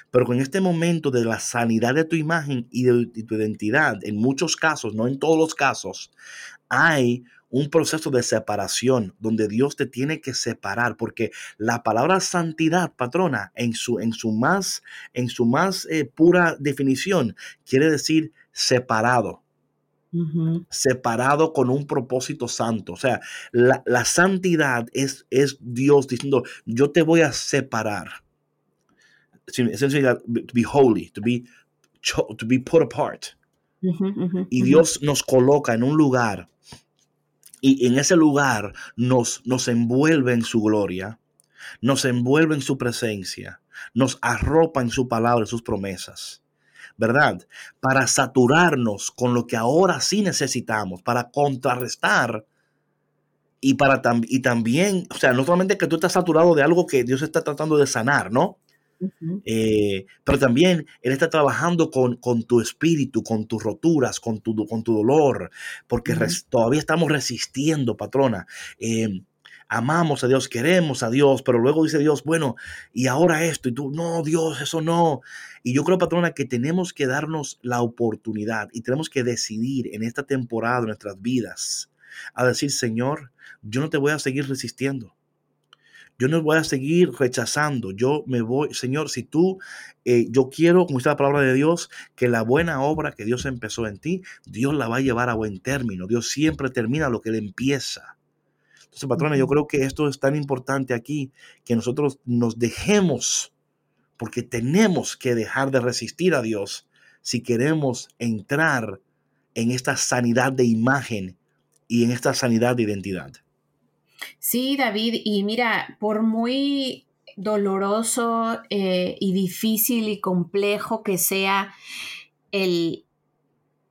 pero con este momento de la sanidad de tu imagen y de, tu identidad, en muchos casos, no en todos los casos, hay un proceso de separación donde Dios te tiene que separar, porque la palabra santidad, patrona, en su, en su más, en su más eh, pura definición, quiere decir separado. Separado con un propósito santo. O sea, la, santidad es, es Dios diciendo, yo te voy a separar to be holy, to be, to be put apart. y Dios nos coloca en un lugar y en ese lugar nos, nos envuelve en su gloria, nos envuelve en su presencia, nos arropa en su palabra, en sus promesas. ¿Verdad? Para saturarnos con lo que ahora sí necesitamos, para contrarrestar y para y también, o sea, no solamente que tú estás saturado de algo que Dios está tratando de sanar, ¿no? Eh, pero también Él está trabajando con, tu espíritu, con tus roturas, con tu, con tu dolor, porque todavía estamos resistiendo, patrona. Eh, amamos a Dios, queremos a Dios, pero luego dice Dios, bueno, y ahora esto, y tú, no, Dios, eso no. Y yo creo, patrona, que tenemos que darnos la oportunidad y tenemos que decidir en esta temporada de nuestras vidas a decir, Señor, yo no te voy a seguir resistiendo. Yo no voy a seguir rechazando. Yo me voy, Señor, si tú, eh, yo quiero, como dice la palabra de Dios, que la buena obra que Dios empezó en ti, Dios la va a llevar a buen término. Dios siempre termina lo que Él empieza. Entonces, patrona, yo creo que esto es tan importante aquí, que nosotros nos dejemos, porque tenemos que dejar de resistir a Dios si queremos entrar en esta sanidad de imagen y en esta sanidad de identidad. Sí, David, y mira, por muy doloroso eh, y difícil y complejo que sea el,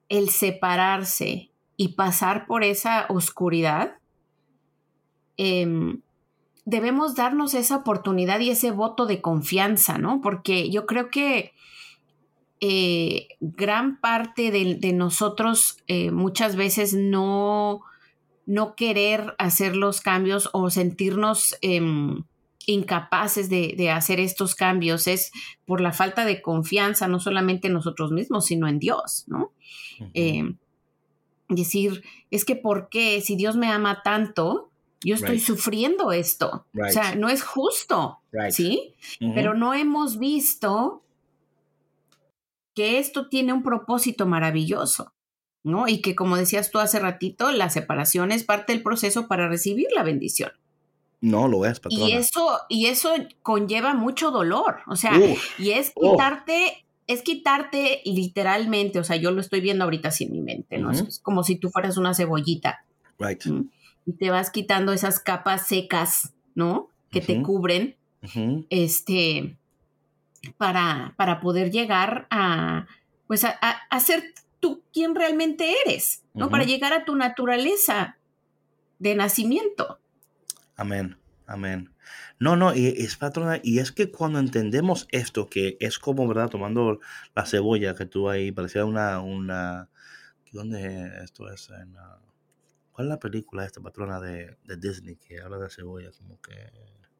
el separarse y pasar por esa oscuridad, em, debemos darnos esa oportunidad y ese voto de confianza, ¿no? Porque yo creo que eh, gran parte de, nosotros eh, muchas veces no no querer hacer los cambios o sentirnos em, incapaces de, hacer estos cambios es por la falta de confianza, no solamente en nosotros mismos, sino en Dios, ¿no? Em, decir, es que ¿por qué? Si Dios me ama tanto, yo estoy sufriendo esto. O sea, no es justo, ¿sí? Pero no hemos visto que esto tiene un propósito maravilloso. ¿no? Y que como decías tú hace ratito, la separación es parte del proceso para recibir la bendición. No lo es, patrona. Y eso, y eso conlleva mucho dolor, o sea, y es quitarte, es quitarte literalmente, o sea, yo lo estoy viendo ahorita sin mi mente, ¿no? Es como si tú fueras una cebollita. Right. Y te vas quitando esas capas secas, ¿no? Que te cubren, este, para, para poder llegar a, pues, a, a, a ser tú quién realmente eres, ¿no? Para llegar a tu naturaleza de nacimiento. Amén, amén. No, no, y es patrona, y es que cuando entendemos esto, que es como, ¿verdad? Tomando la cebolla que tú ahí, parecía una, una, ¿dónde esto es? En, ¿Cuál es la película esta patrona de, de Disney que habla de cebolla? Como que...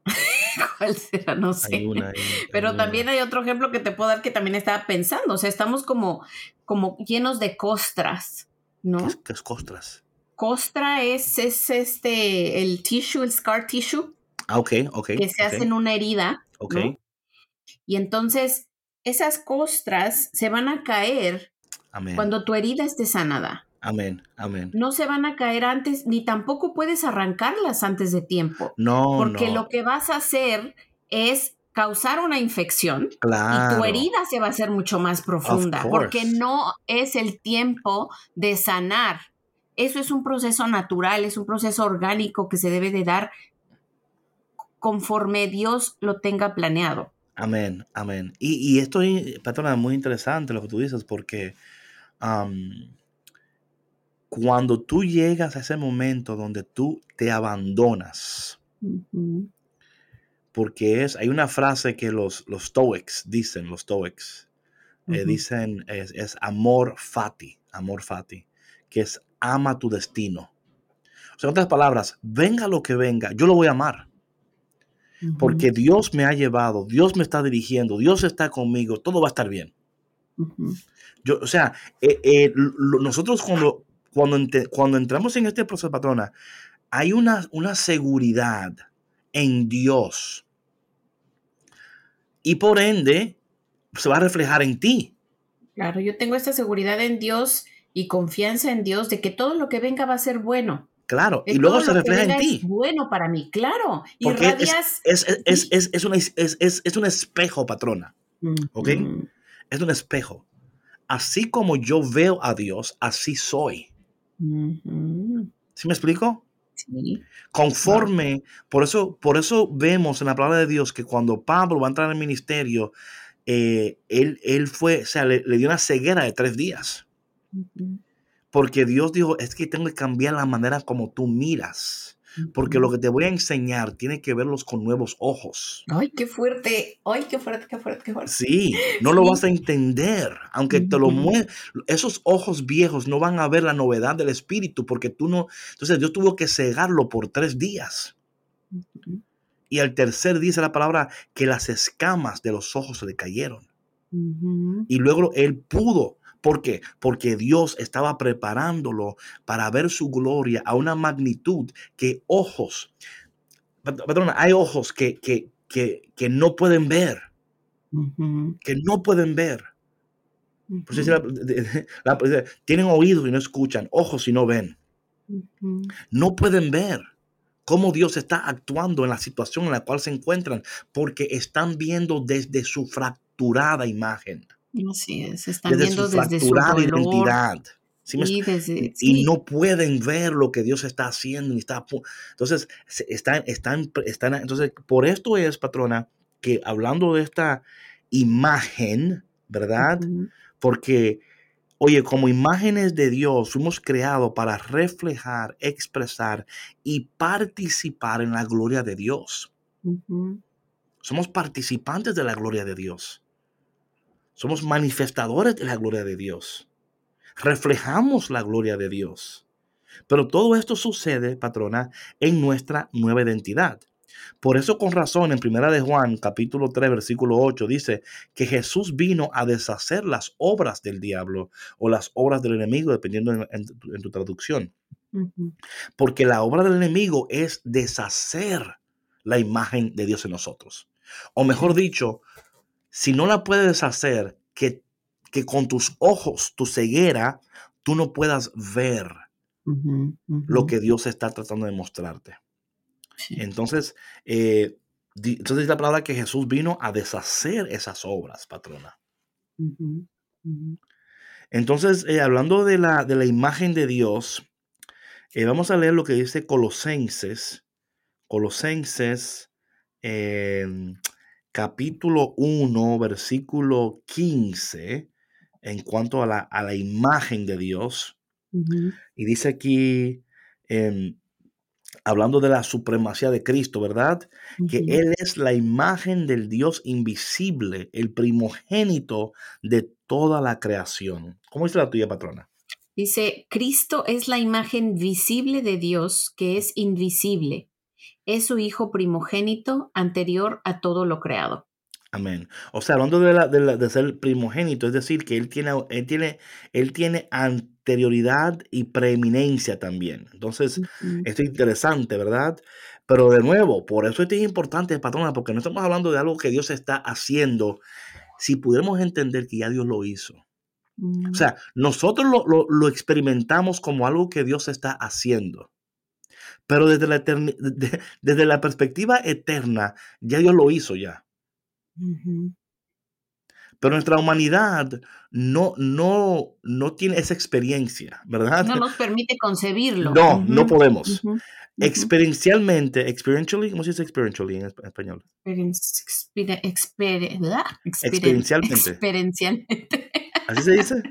¿Cuál será? No sé. Pero también hay otro ejemplo que te puedo dar que también estaba pensando. O sea, estamos como, como llenos de costras, ¿no? ¿Qué es, costras? Costra es, es este, el tissue, el scar tissue. Ah, ok, ok. Que se hace en una herida. Ok. Y entonces, esas costras se van a caer cuando tu herida esté sanada. Amén, amén. No se van a caer antes, ni tampoco puedes arrancarlas antes de tiempo. No, Porque lo que vas a hacer es causar una infección y tu herida se va a hacer mucho más profunda porque no es el tiempo de sanar. Eso es un proceso natural, es un proceso orgánico que se debe de dar conforme Dios lo tenga planeado. Amén, amén. Y, esto, patrona, es muy interesante lo que tú dices porque cuando tú llegas a ese momento donde tú te abandonas, porque es, hay una frase que los, los Stoics dicen, los Stoics, eh, dicen, es, es, amor fati, amor fati, que es ama tu destino. O sea, en otras palabras, venga lo que venga, yo lo voy a amar. Porque Dios me ha llevado, Dios me está dirigiendo, Dios está conmigo, todo va a estar bien. Yo, o sea, eh, eh, nosotros cuando, cuando, cuando entramos en este proceso, patrona, hay una, una seguridad en Dios. Y por ende, se va a reflejar en ti. Claro, yo tengo esta seguridad en Dios y confianza en Dios de que todo lo que venga va a ser bueno. Claro, y luego se refleja en ti. Es bueno para mí, claro. Porque es, es, es, es, un espejo, patrona. ¿Ok? Es un espejo. Así como yo veo a Dios, así soy. ¿Sí me explico? Conforme, por eso, por eso vemos en la palabra de Dios que cuando Pablo va a entrar al ministerio, eh, él, él, fue, o sea, le, dio una ceguera de tres días. Porque Dios dijo, es que tengo que cambiar la manera como tú miras. Porque lo que te voy a enseñar tiene que verlos con nuevos ojos. Ay, qué fuerte. Ay, qué fuerte, qué fuerte, qué fuerte. Sí, no lo vas a entender. Aunque te lo mueve. Esos ojos viejos no van a ver la novedad del espíritu porque tú no. Entonces Dios tuvo que cegarlo por tres días. Y al tercer dice la palabra que las escamas de los ojos se le cayeron. Y luego él pudo ¿Por qué? Porque Dios estaba preparándolo para ver su gloria a una magnitud que ojos, perdón, hay ojos que, que, que, no pueden ver, que no pueden ver. tienen oídos y no escuchan, ojos y no ven. No pueden ver cómo Dios está actuando en la situación en la cual se encuentran, porque están viendo desde su fracturada imagen. Así es, están viendo su desde su identidad. y, no pueden ver lo que Dios está haciendo. está, entonces, están, están, están, entonces, por esto es, patrona, que hablando de esta imagen, ¿verdad? Porque, oye, como imágenes de Dios, fuimos creados para reflejar, expresar y participar en la gloria de Dios. Somos participantes de la gloria de Dios. Somos manifestadores de la gloria de Dios. Reflejamos la gloria de Dios. Pero todo esto sucede, patrona, en nuestra nueva identidad. Por eso con razón en Primera de Juan, capítulo 3, versículo 8 dice que Jesús vino a deshacer las obras del diablo o las obras del enemigo, dependiendo en, tu, traducción. Porque la obra del enemigo es deshacer la imagen de Dios en nosotros. O mejor dicho, si no la puedes hacer, que, que con tus ojos, tu ceguera, tú no puedas ver lo que Dios está tratando de mostrarte. Entonces, eh, entonces la palabra que Jesús vino a deshacer esas obras, patrona. Entonces, eh, hablando de la, de la, imagen de Dios, eh, vamos a leer lo que dice Colosenses. Colosenses capítulo 1, versículo 15, en cuanto a la, a la imagen de Dios. Y dice aquí, em, hablando de la supremacía de Cristo, ¿verdad? Que Él es la imagen del Dios invisible, el primogénito de toda la creación. ¿Cómo dice la tuya, patrona? Dice, Cristo es la imagen visible de Dios que es invisible es su Hijo primogénito anterior a todo lo creado. Amén. O sea, hablando de, la, de, ser primogénito, es decir, que él tiene, él tiene, él tiene anterioridad y preeminencia también. Entonces, esto es interesante, ¿verdad? Pero de nuevo, por eso es importante, patrona, porque no estamos hablando de algo que Dios está haciendo. Si pudiéramos entender que ya Dios lo hizo. O mm. sea, nosotros lo, lo experimentamos como algo que Dios está haciendo. Pero desde la, desde la perspectiva eterna, ya Dios lo hizo ya. Pero nuestra humanidad no, no, no tiene esa experiencia, ¿verdad? No nos permite concebirlo. No, no podemos. Experiencialmente, experientially, ¿cómo se dice experientially en español? experiencialmente. Experiencialmente. ¿Así se dice?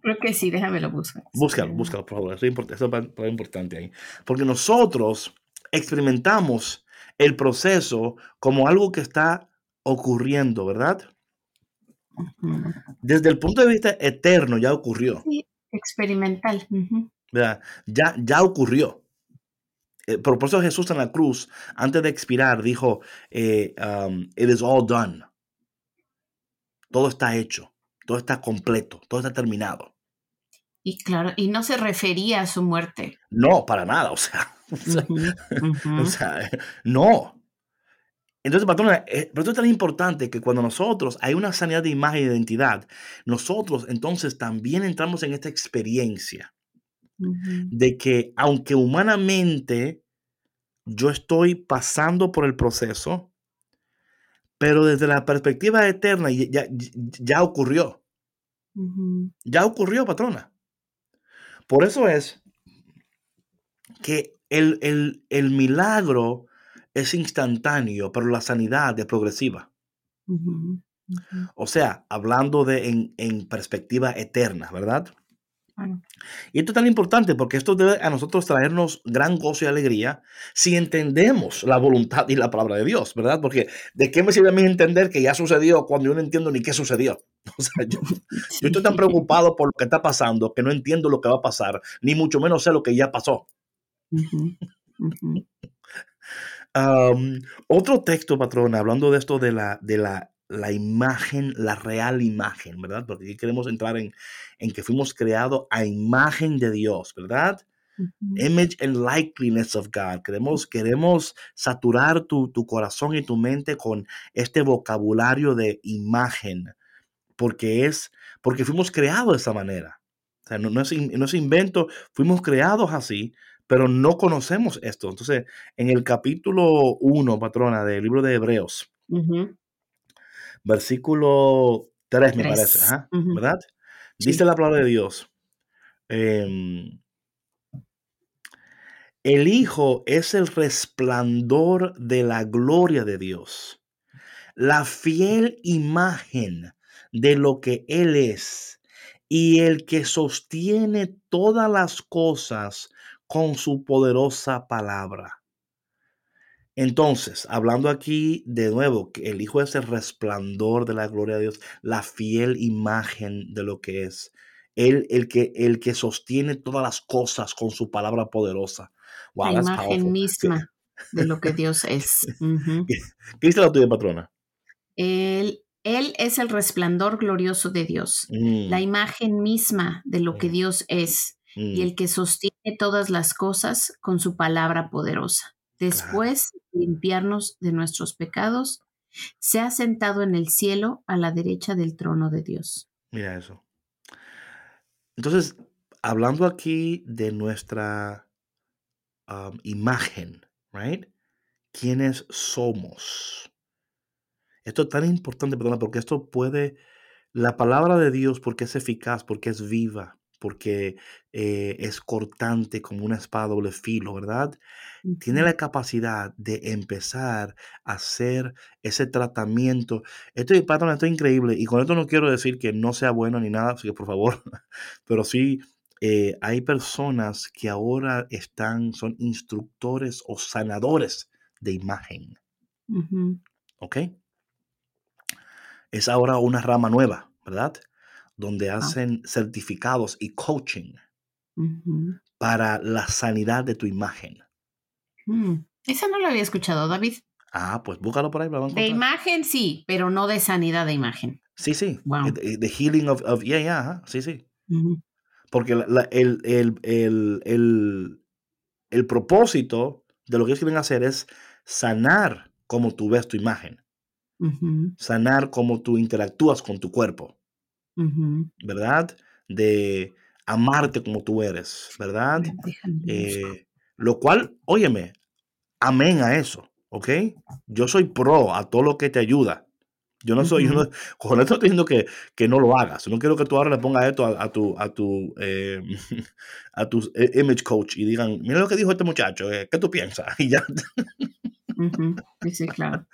Creo que sí, déjamelo buscar. Búscalo, búscalo, por favor. Eso es, importante ahí. Porque nosotros experimentamos el proceso como algo que está ocurriendo, ¿verdad? Desde el punto de vista eterno ya ocurrió. Sí, experimental. ¿verdad? Ya, ya ocurrió. Eh, por eso Jesús en la cruz, antes de expirar, dijo, eh, um, it is all done. Todo está hecho, todo está completo, todo está terminado. Y claro, y no se refería a su muerte. No, para nada, o sea, o sea, no. Entonces, patrona, eh, por eso es tan importante que cuando nosotros hay una sanidad de imagen e identidad, nosotros entonces también entramos en esta experiencia de que aunque humanamente yo estoy pasando por el proceso, pero desde la perspectiva eterna ya, ya, ocurrió. Ya ocurrió, patrona. Por eso es que el, milagro es instantáneo, pero la sanidad es progresiva. O sea, hablando de en, en perspectiva eterna, ¿verdad? Y esto es tan importante porque esto debe a nosotros traernos gran gozo y alegría si entendemos la voluntad y la palabra de Dios, ¿verdad? Porque ¿de qué me sirve a mí entender que ya sucedió cuando yo no entiendo ni qué sucedió? O sea, yo, estoy tan preocupado por lo que está pasando que no entiendo lo que va a pasar, ni mucho menos sé lo que ya pasó. otro texto, patrón, hablando de esto de la, de la la imagen, la real imagen, ¿verdad? Porque aquí queremos entrar en, en que fuimos creados a imagen de Dios, ¿verdad? Image and likeness of God. Queremos, queremos saturar tu, corazón y tu mente con este vocabulario de imagen, porque es, porque fuimos creados de esa manera. O sea, no, es, no es invento, fuimos creados así, pero no conocemos esto. Entonces, en el capítulo 1, patrona, del libro de Hebreos, versículo 3, me parece, ¿verdad? Dice la palabra de Dios. Em, el Hijo es el resplandor de la gloria de Dios, la fiel imagen de lo que Él es y el que sostiene todas las cosas con su poderosa palabra. Entonces, hablando aquí de nuevo, que el Hijo es el resplandor de la gloria de Dios, la fiel imagen de lo que es. Él, el que, el que sostiene todas las cosas con su palabra poderosa. la imagen misma de lo que Dios es. ¿Qué, dice la tuya, patrona? Él, él, es el resplandor glorioso de Dios, la mm. imagen misma de lo que mm. Dios es y mm. el que sostiene todas las cosas con su palabra poderosa. Después de limpiarnos de nuestros pecados, se ha sentado en el cielo a la derecha del trono de Dios. Mira eso. Entonces, hablando aquí de nuestra um, imagen, right? ¿Quiénes somos? Esto es tan importante, perdona, porque esto puede, la palabra de Dios, porque es eficaz, porque es viva, porque eh, es cortante como una espada doble filo, ¿verdad? Tiene la capacidad de empezar a hacer ese tratamiento. Esto, patrón, esto es increíble. Y con esto no quiero decir que no sea bueno ni nada, así que por favor, pero sí eh, hay personas que ahora están, son instructores o sanadores de imagen. ¿Ok? Es ahora una rama nueva, ¿verdad? Donde ah. hacen certificados y coaching para la sanidad de tu imagen. Mm, esa no lo había escuchado, David. Ah, pues búscalo por ahí. de imagen sí, pero no de sanidad de imagen. Sí, sí. The, healing of, of, yeah, yeah, sí, sí. Porque el, el, el, el, propósito de lo que ellos quieren hacer es sanar como tú ves tu imagen. Sanar como tú interactúas con tu cuerpo. ¿Verdad? De amarte como tú eres, ¿verdad? Eh, lo cual, óyeme, amén a eso, ¿ok? Yo soy pro a todo lo que te ayuda. Yo no soy, con esto estoy diciendo que, que, no lo hagas. No quiero que tú ahora le pongas esto a, tu, a tu, eh, a tu eh, image coach y digan, mira lo que dijo este muchacho, ¿qué tú piensas? Y ya. Sí, claro.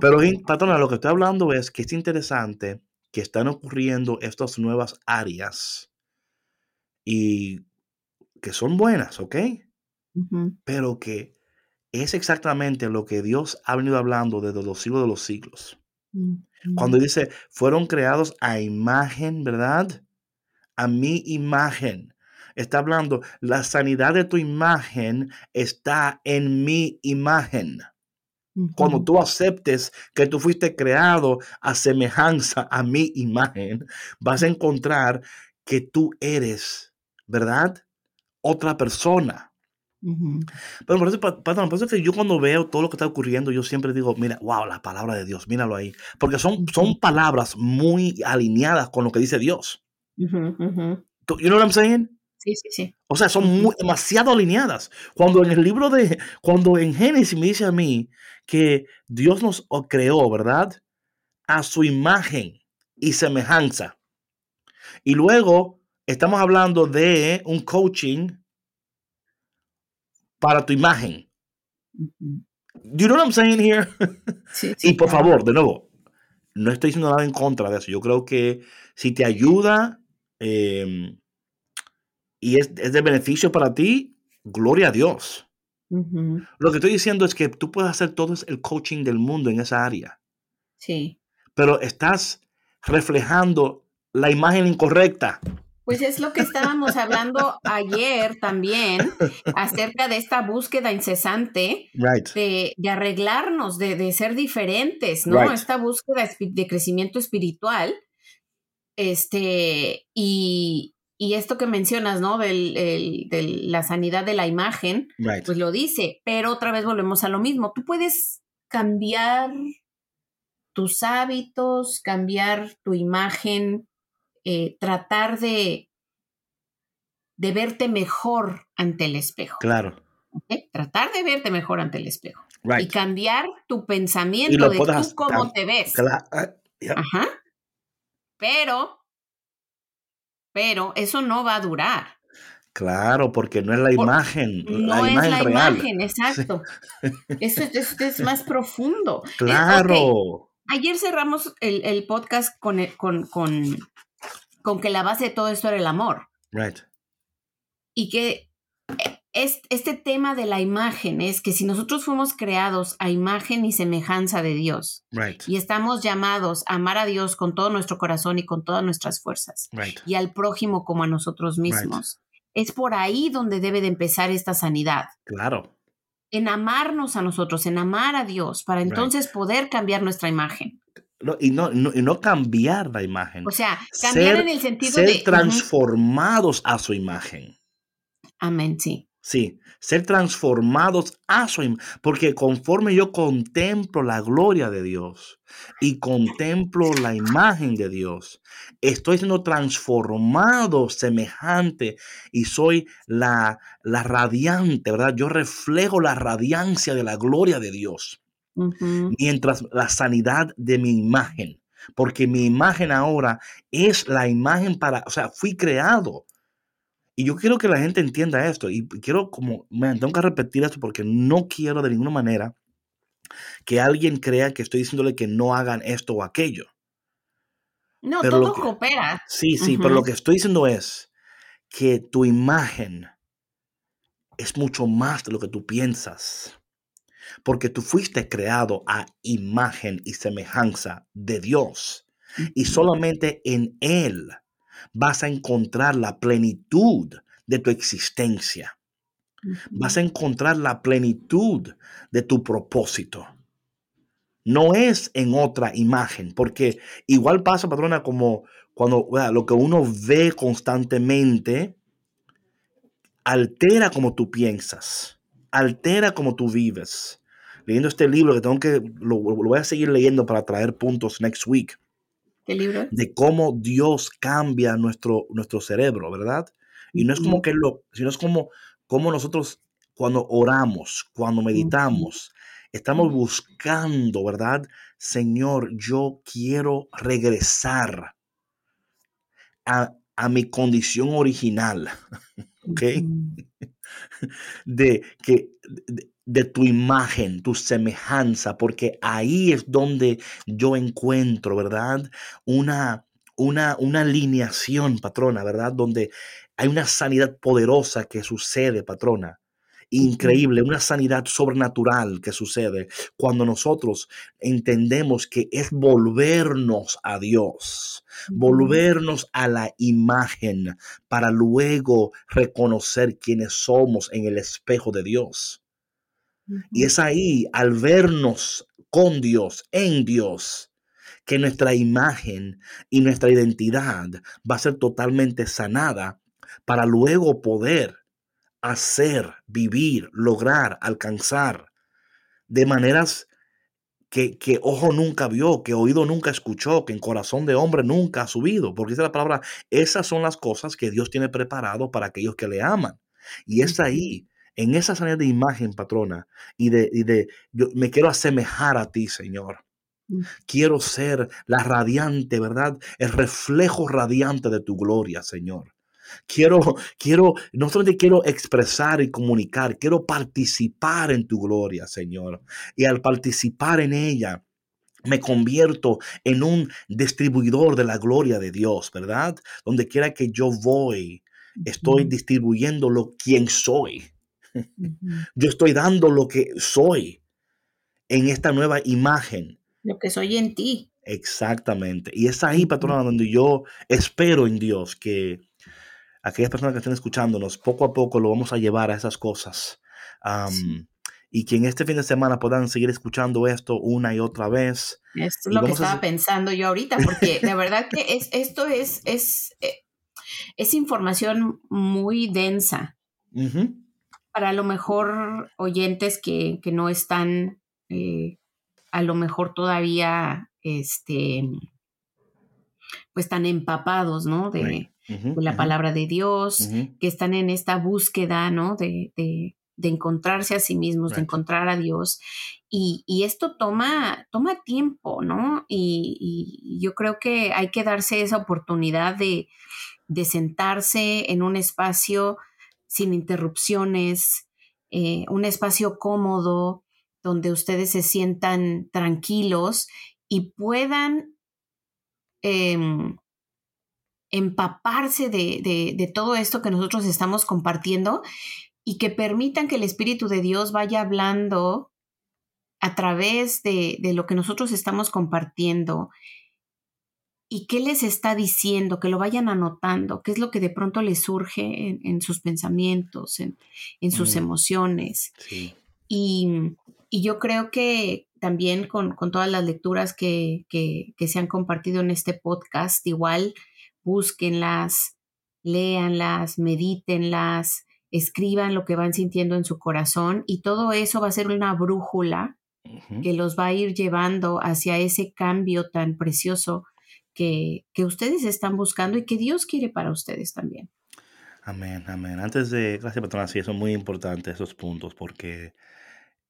Pero, patrona, lo que estoy hablando es que es interesante que están ocurriendo estas nuevas áreas y que son buenas, ¿ok? Pero que es exactamente lo que Dios ha venido hablando desde los siglos de los siglos. Cuando dice, fueron creados a imagen, ¿verdad? A mi imagen. Está hablando, la sanidad de tu imagen está en mi imagen. Cuando tú aceptes que tú fuiste creado a semejanza a mi imagen, vas a encontrar que tú eres, ¿verdad? Otra persona. Pero por eso, por eso que yo cuando veo todo lo que está ocurriendo, yo siempre digo, mira, wow, la palabra de Dios, míralo ahí. Porque son, son palabras muy alineadas con lo que dice Dios. You know what I'm saying? Sí, sí, sí. O sea, son muy, demasiado alineadas. Cuando en el libro de, cuando en Génesis me dice a mí que Dios nos creó, ¿verdad? A su imagen y semejanza. Y luego estamos hablando de un coaching para tu imagen. You know what I'm saying here? Sí, y por favor, de nuevo, no estoy diciendo nada en contra de eso. Yo creo que si te ayuda em, y es, de beneficio para ti, gloria a Dios. Lo que estoy diciendo es que tú puedes hacer todo el coaching del mundo en esa área. Sí. Pero estás reflejando la imagen incorrecta. Pues es lo que estábamos hablando ayer también, acerca de esta búsqueda incesante de, arreglarnos, de, ser diferentes, ¿no? Esta búsqueda de crecimiento espiritual. Este, y, esto que mencionas, ¿no? de la sanidad de la imagen, pues lo dice, pero otra vez volvemos a lo mismo. Tú puedes cambiar tus hábitos, cambiar tu imagen eh, tratar de, de verte mejor ante el espejo. Claro. Tratar de verte mejor ante el espejo. Y cambiar tu pensamiento de tú cómo te ves. Ah, Ajá. Pero, pero eso no va a durar. Claro, porque no es la imagen. No es la imagen, exacto. Eso, es más profundo. Eh, claro. Ayer cerramos el, podcast con, con, con que la base de todo esto era el amor. Right. Y que este tema de la imagen es que si nosotros fuimos creados a imagen y semejanza de Dios right. y estamos llamados a amar a Dios con todo nuestro corazón y con todas nuestras fuerzas right. y al prójimo como a nosotros mismos, es por ahí donde debe de empezar esta sanidad. Claro. En amarnos a nosotros, en amar a Dios, para entonces poder cambiar nuestra imagen y, no, no, cambiar la imagen. O sea, cambiar en el sentido de... Ser transformados a su imagen. Amén, sí. Sí, ser transformados a su imagen. Porque conforme yo contemplo la gloria de Dios y contemplo la imagen de Dios, estoy siendo transformado semejante y soy la, la radiante, ¿verdad? Yo reflejo la radiancia de la gloria de Dios mientras la sanidad de mi imagen, porque mi imagen ahora es la imagen para, o sea, fui creado. Y yo quiero que la gente entienda esto y quiero como, me tengo que repetir esto porque no quiero de ninguna manera que alguien crea que estoy diciéndole que no hagan esto o aquello. No, todo coopera. Sí, sí, pero lo que estoy diciendo es que tu imagen es mucho más de lo que tú piensas porque tú fuiste creado a imagen y semejanza de Dios. Y solamente en Él vas a encontrar la plenitud de tu existencia. Vas a encontrar la plenitud de tu propósito. No es en otra imagen, porque igual pasa, patrona, como cuando lo que uno ve constantemente altera como tú piensas, altera como tú vives leyendo este libro que tengo que, lo, voy a seguir leyendo para traer puntos next week. ¿Qué libro? De cómo Dios cambia nuestro, nuestro cerebro, ¿verdad? Y no es como que lo, sino es como, como nosotros cuando oramos, cuando meditamos, estamos buscando, ¿verdad? Señor, yo quiero regresar a, a mi condición original, ¿ok? De que de tu imagen, tu semejanza, porque ahí es donde yo encuentro, ¿verdad? Una, una, una alineación, patrona, ¿verdad? Donde hay una sanidad poderosa que sucede, patrona. increíble, una sanidad sobrenatural que sucede cuando nosotros entendemos que es volvernos a Dios, volvernos a la imagen para luego reconocer quiénes somos en el espejo de Dios. Y es ahí, al vernos con Dios, en Dios, que nuestra imagen y nuestra identidad va a ser totalmente sanada para luego poder hacer, vivir, lograr, alcanzar de maneras que, que, ojo nunca vio, que oído nunca escuchó, que en corazón de hombre nunca ha subido. Porque dice la palabra, esas son las cosas que Dios tiene preparado para aquellos que le aman. Y es ahí, en esa sanidad de imagen, patrona, y de, y de yo me quiero asemejar a ti, Señor. Mm. Quiero ser la radiante, ¿verdad? El reflejo radiante de tu gloria, Señor. Quiero, quiero, no solamente quiero expresar y comunicar, quiero participar en tu gloria, Señor. Y al participar en ella, me convierto en un distribuidor de la gloria de Dios, ¿verdad? Donde quiera que yo voy, estoy distribuyendo lo quien soy. Yo estoy dando lo que soy en esta nueva imagen. Lo que soy en ti. Exactamente. Y es ahí, patrona, donde yo espero en Dios que aquellas personas que estén escuchándonos, poco a poco lo vamos a llevar a esas cosas. Y que en este fin de semana puedan seguir escuchando esto una y otra vez. Es lo que estaba pensando yo ahorita, porque de verdad que es, esto es, es, eh, es información muy densa. Para lo mejor oyentes que, que no están eh, a lo mejor todavía este, pues tan empapados, ¿no? De, la palabra de Dios, que están en esta búsqueda, ¿no? De, de, de encontrarse a sí mismos, de encontrar a Dios. Y, y esto toma, toma tiempo, ¿no? Y, yo creo que hay que darse esa oportunidad de, de sentarse en un espacio sin interrupciones, eh, un espacio cómodo, donde ustedes se sientan tranquilos y puedan em, empaparse de, todo esto que nosotros estamos compartiendo y que permitan que el Espíritu de Dios vaya hablando a través de, lo que nosotros estamos compartiendo y qué les está diciendo, que lo vayan anotando, qué es lo que de pronto les surge en, sus pensamientos, en, sus mm. emociones. Y, yo creo que también con, todas las lecturas que, que, se han compartido en este podcast, igual búsquenlas, léanlas, medítenlas, escriban lo que van sintiendo en su corazón y todo eso va a ser una brújula que los va a ir llevando hacia ese cambio tan precioso que, que ustedes están buscando y que Dios quiere para ustedes también. Amén, amén. Antes de, gracias patrona, sí, son muy importantes esos puntos porque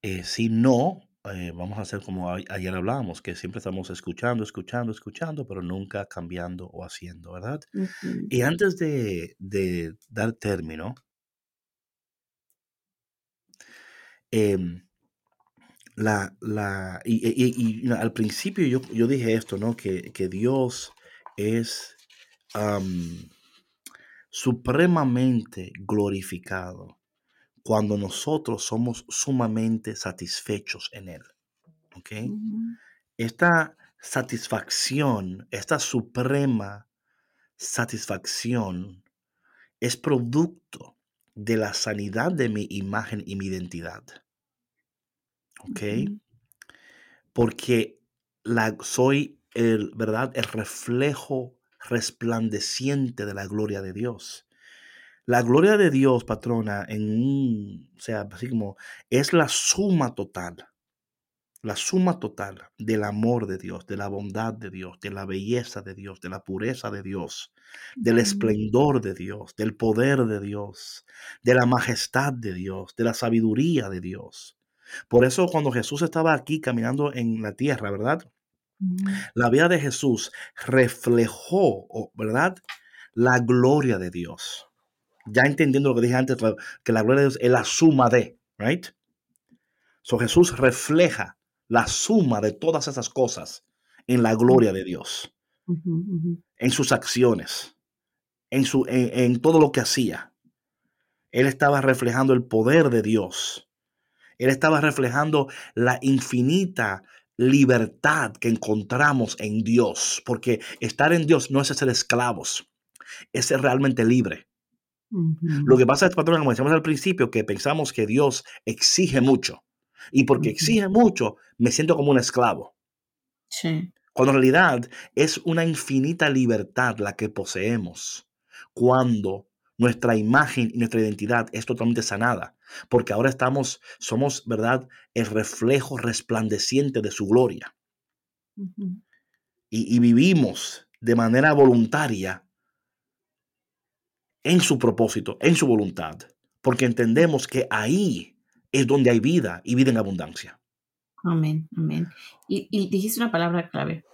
eh, si no, eh, vamos a hacer como ayer hablábamos, que siempre estamos escuchando, escuchando, escuchando, pero nunca cambiando o haciendo, ¿verdad? Y antes de, dar término, em, la, la, y, al principio yo, yo, dije esto, ¿no? Que, Dios es supremamente glorificado cuando nosotros somos sumamente satisfechos en Él. ¿Ok? Esta satisfacción, esta suprema satisfacción es producto de la sanidad de mi imagen y mi identidad. ¿Ok? Porque la, soy el, ¿verdad? El reflejo resplandeciente de la gloria de Dios. La gloria de Dios, patrona, en un, o sea, así como es la suma total, la suma total del amor de Dios, de la bondad de Dios, de la belleza de Dios, de la pureza de Dios, del esplendor de Dios, del poder de Dios, de la majestad de Dios, de la sabiduría de Dios. Por eso cuando Jesús estaba aquí caminando en la tierra, ¿verdad? La vida de Jesús reflejó, ¿verdad? La gloria de Dios ya entendiendo lo que dije antes, que la gloria de Dios es la suma de, right? So Jesús refleja la suma de todas esas cosas en la gloria de Dios, en sus acciones, en, su, en, todo lo que hacía. Él estaba reflejando el poder de Dios. Él estaba reflejando la infinita libertad que encontramos en Dios, porque estar en Dios no es ser esclavos, es ser realmente libre. Lo que pasa es, patrón, como decíamos al principio, que pensamos que Dios exige mucho. Y porque exige mucho, me siento como un esclavo. Sí. Cuando en realidad es una infinita libertad la que poseemos cuando nuestra imagen y nuestra identidad es totalmente sanada, porque ahora estamos, somos, ¿verdad?, el reflejo resplandeciente de su gloria. y, y vivimos de manera voluntaria en su propósito, en su voluntad, porque entendemos que ahí es donde hay vida y vida en abundancia. Amén, amén. Y, dijiste una palabra clave,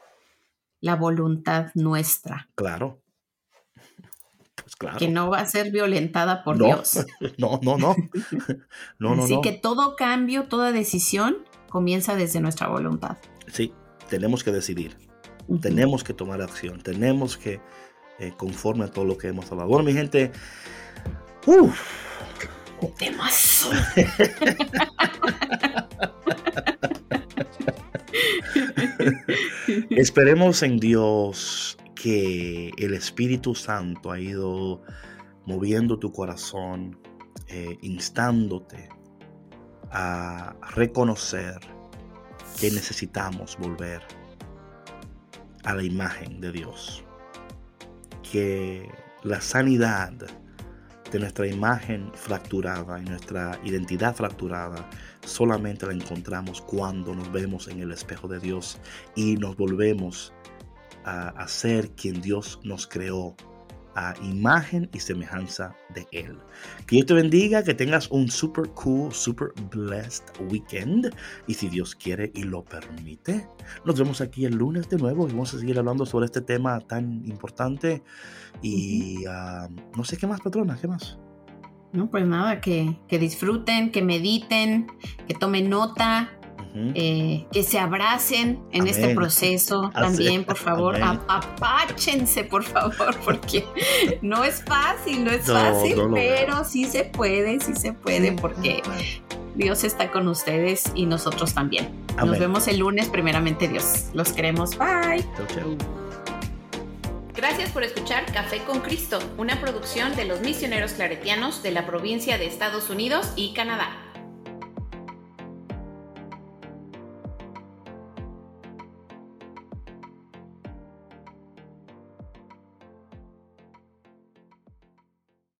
la voluntad nuestra. Claro. Pues claro. Que no va a ser violentada por Dios. No, no, no. no, no Así que todo cambio, toda decisión comienza desde nuestra voluntad. Sí, tenemos que decidir. Tenemos que tomar acción. Tenemos que eh, conforme a todo lo que hemos hablado. Bueno, mi gente, uff. Esperemos en Dios que el Espíritu Santo ha ido moviendo tu corazón, eh, instándote a reconocer que necesitamos volver a la imagen de Dios. Que la sanidad de nuestra imagen fracturada y nuestra identidad fracturada solamente la encontramos cuando nos vemos en el espejo de Dios y nos volvemos a, ser quien Dios nos creó a imagen y semejanza de Él. Que Dios te bendiga, que tengas un super cool, super blessed weekend. Y si Dios quiere y lo permite, nos vemos aquí el lunes de nuevo y vamos a seguir hablando sobre este tema tan importante. Y ah, no sé qué más, patrona, ¿qué más? No, pues nada, que, que disfruten, que mediten, que tomen nota, eh, que se abracen en este proceso también, por favor, apáchense, por favor, porque no es fácil, no es fácil, pero sí se puede, sí se puede, porque Dios está con ustedes y nosotros también. Nos vemos el lunes, primeramente Dios. Los queremos, bye. Gracias por escuchar Café con Cristo, una producción de los misioneros claretianos de la provincia de Estados Unidos y Canadá.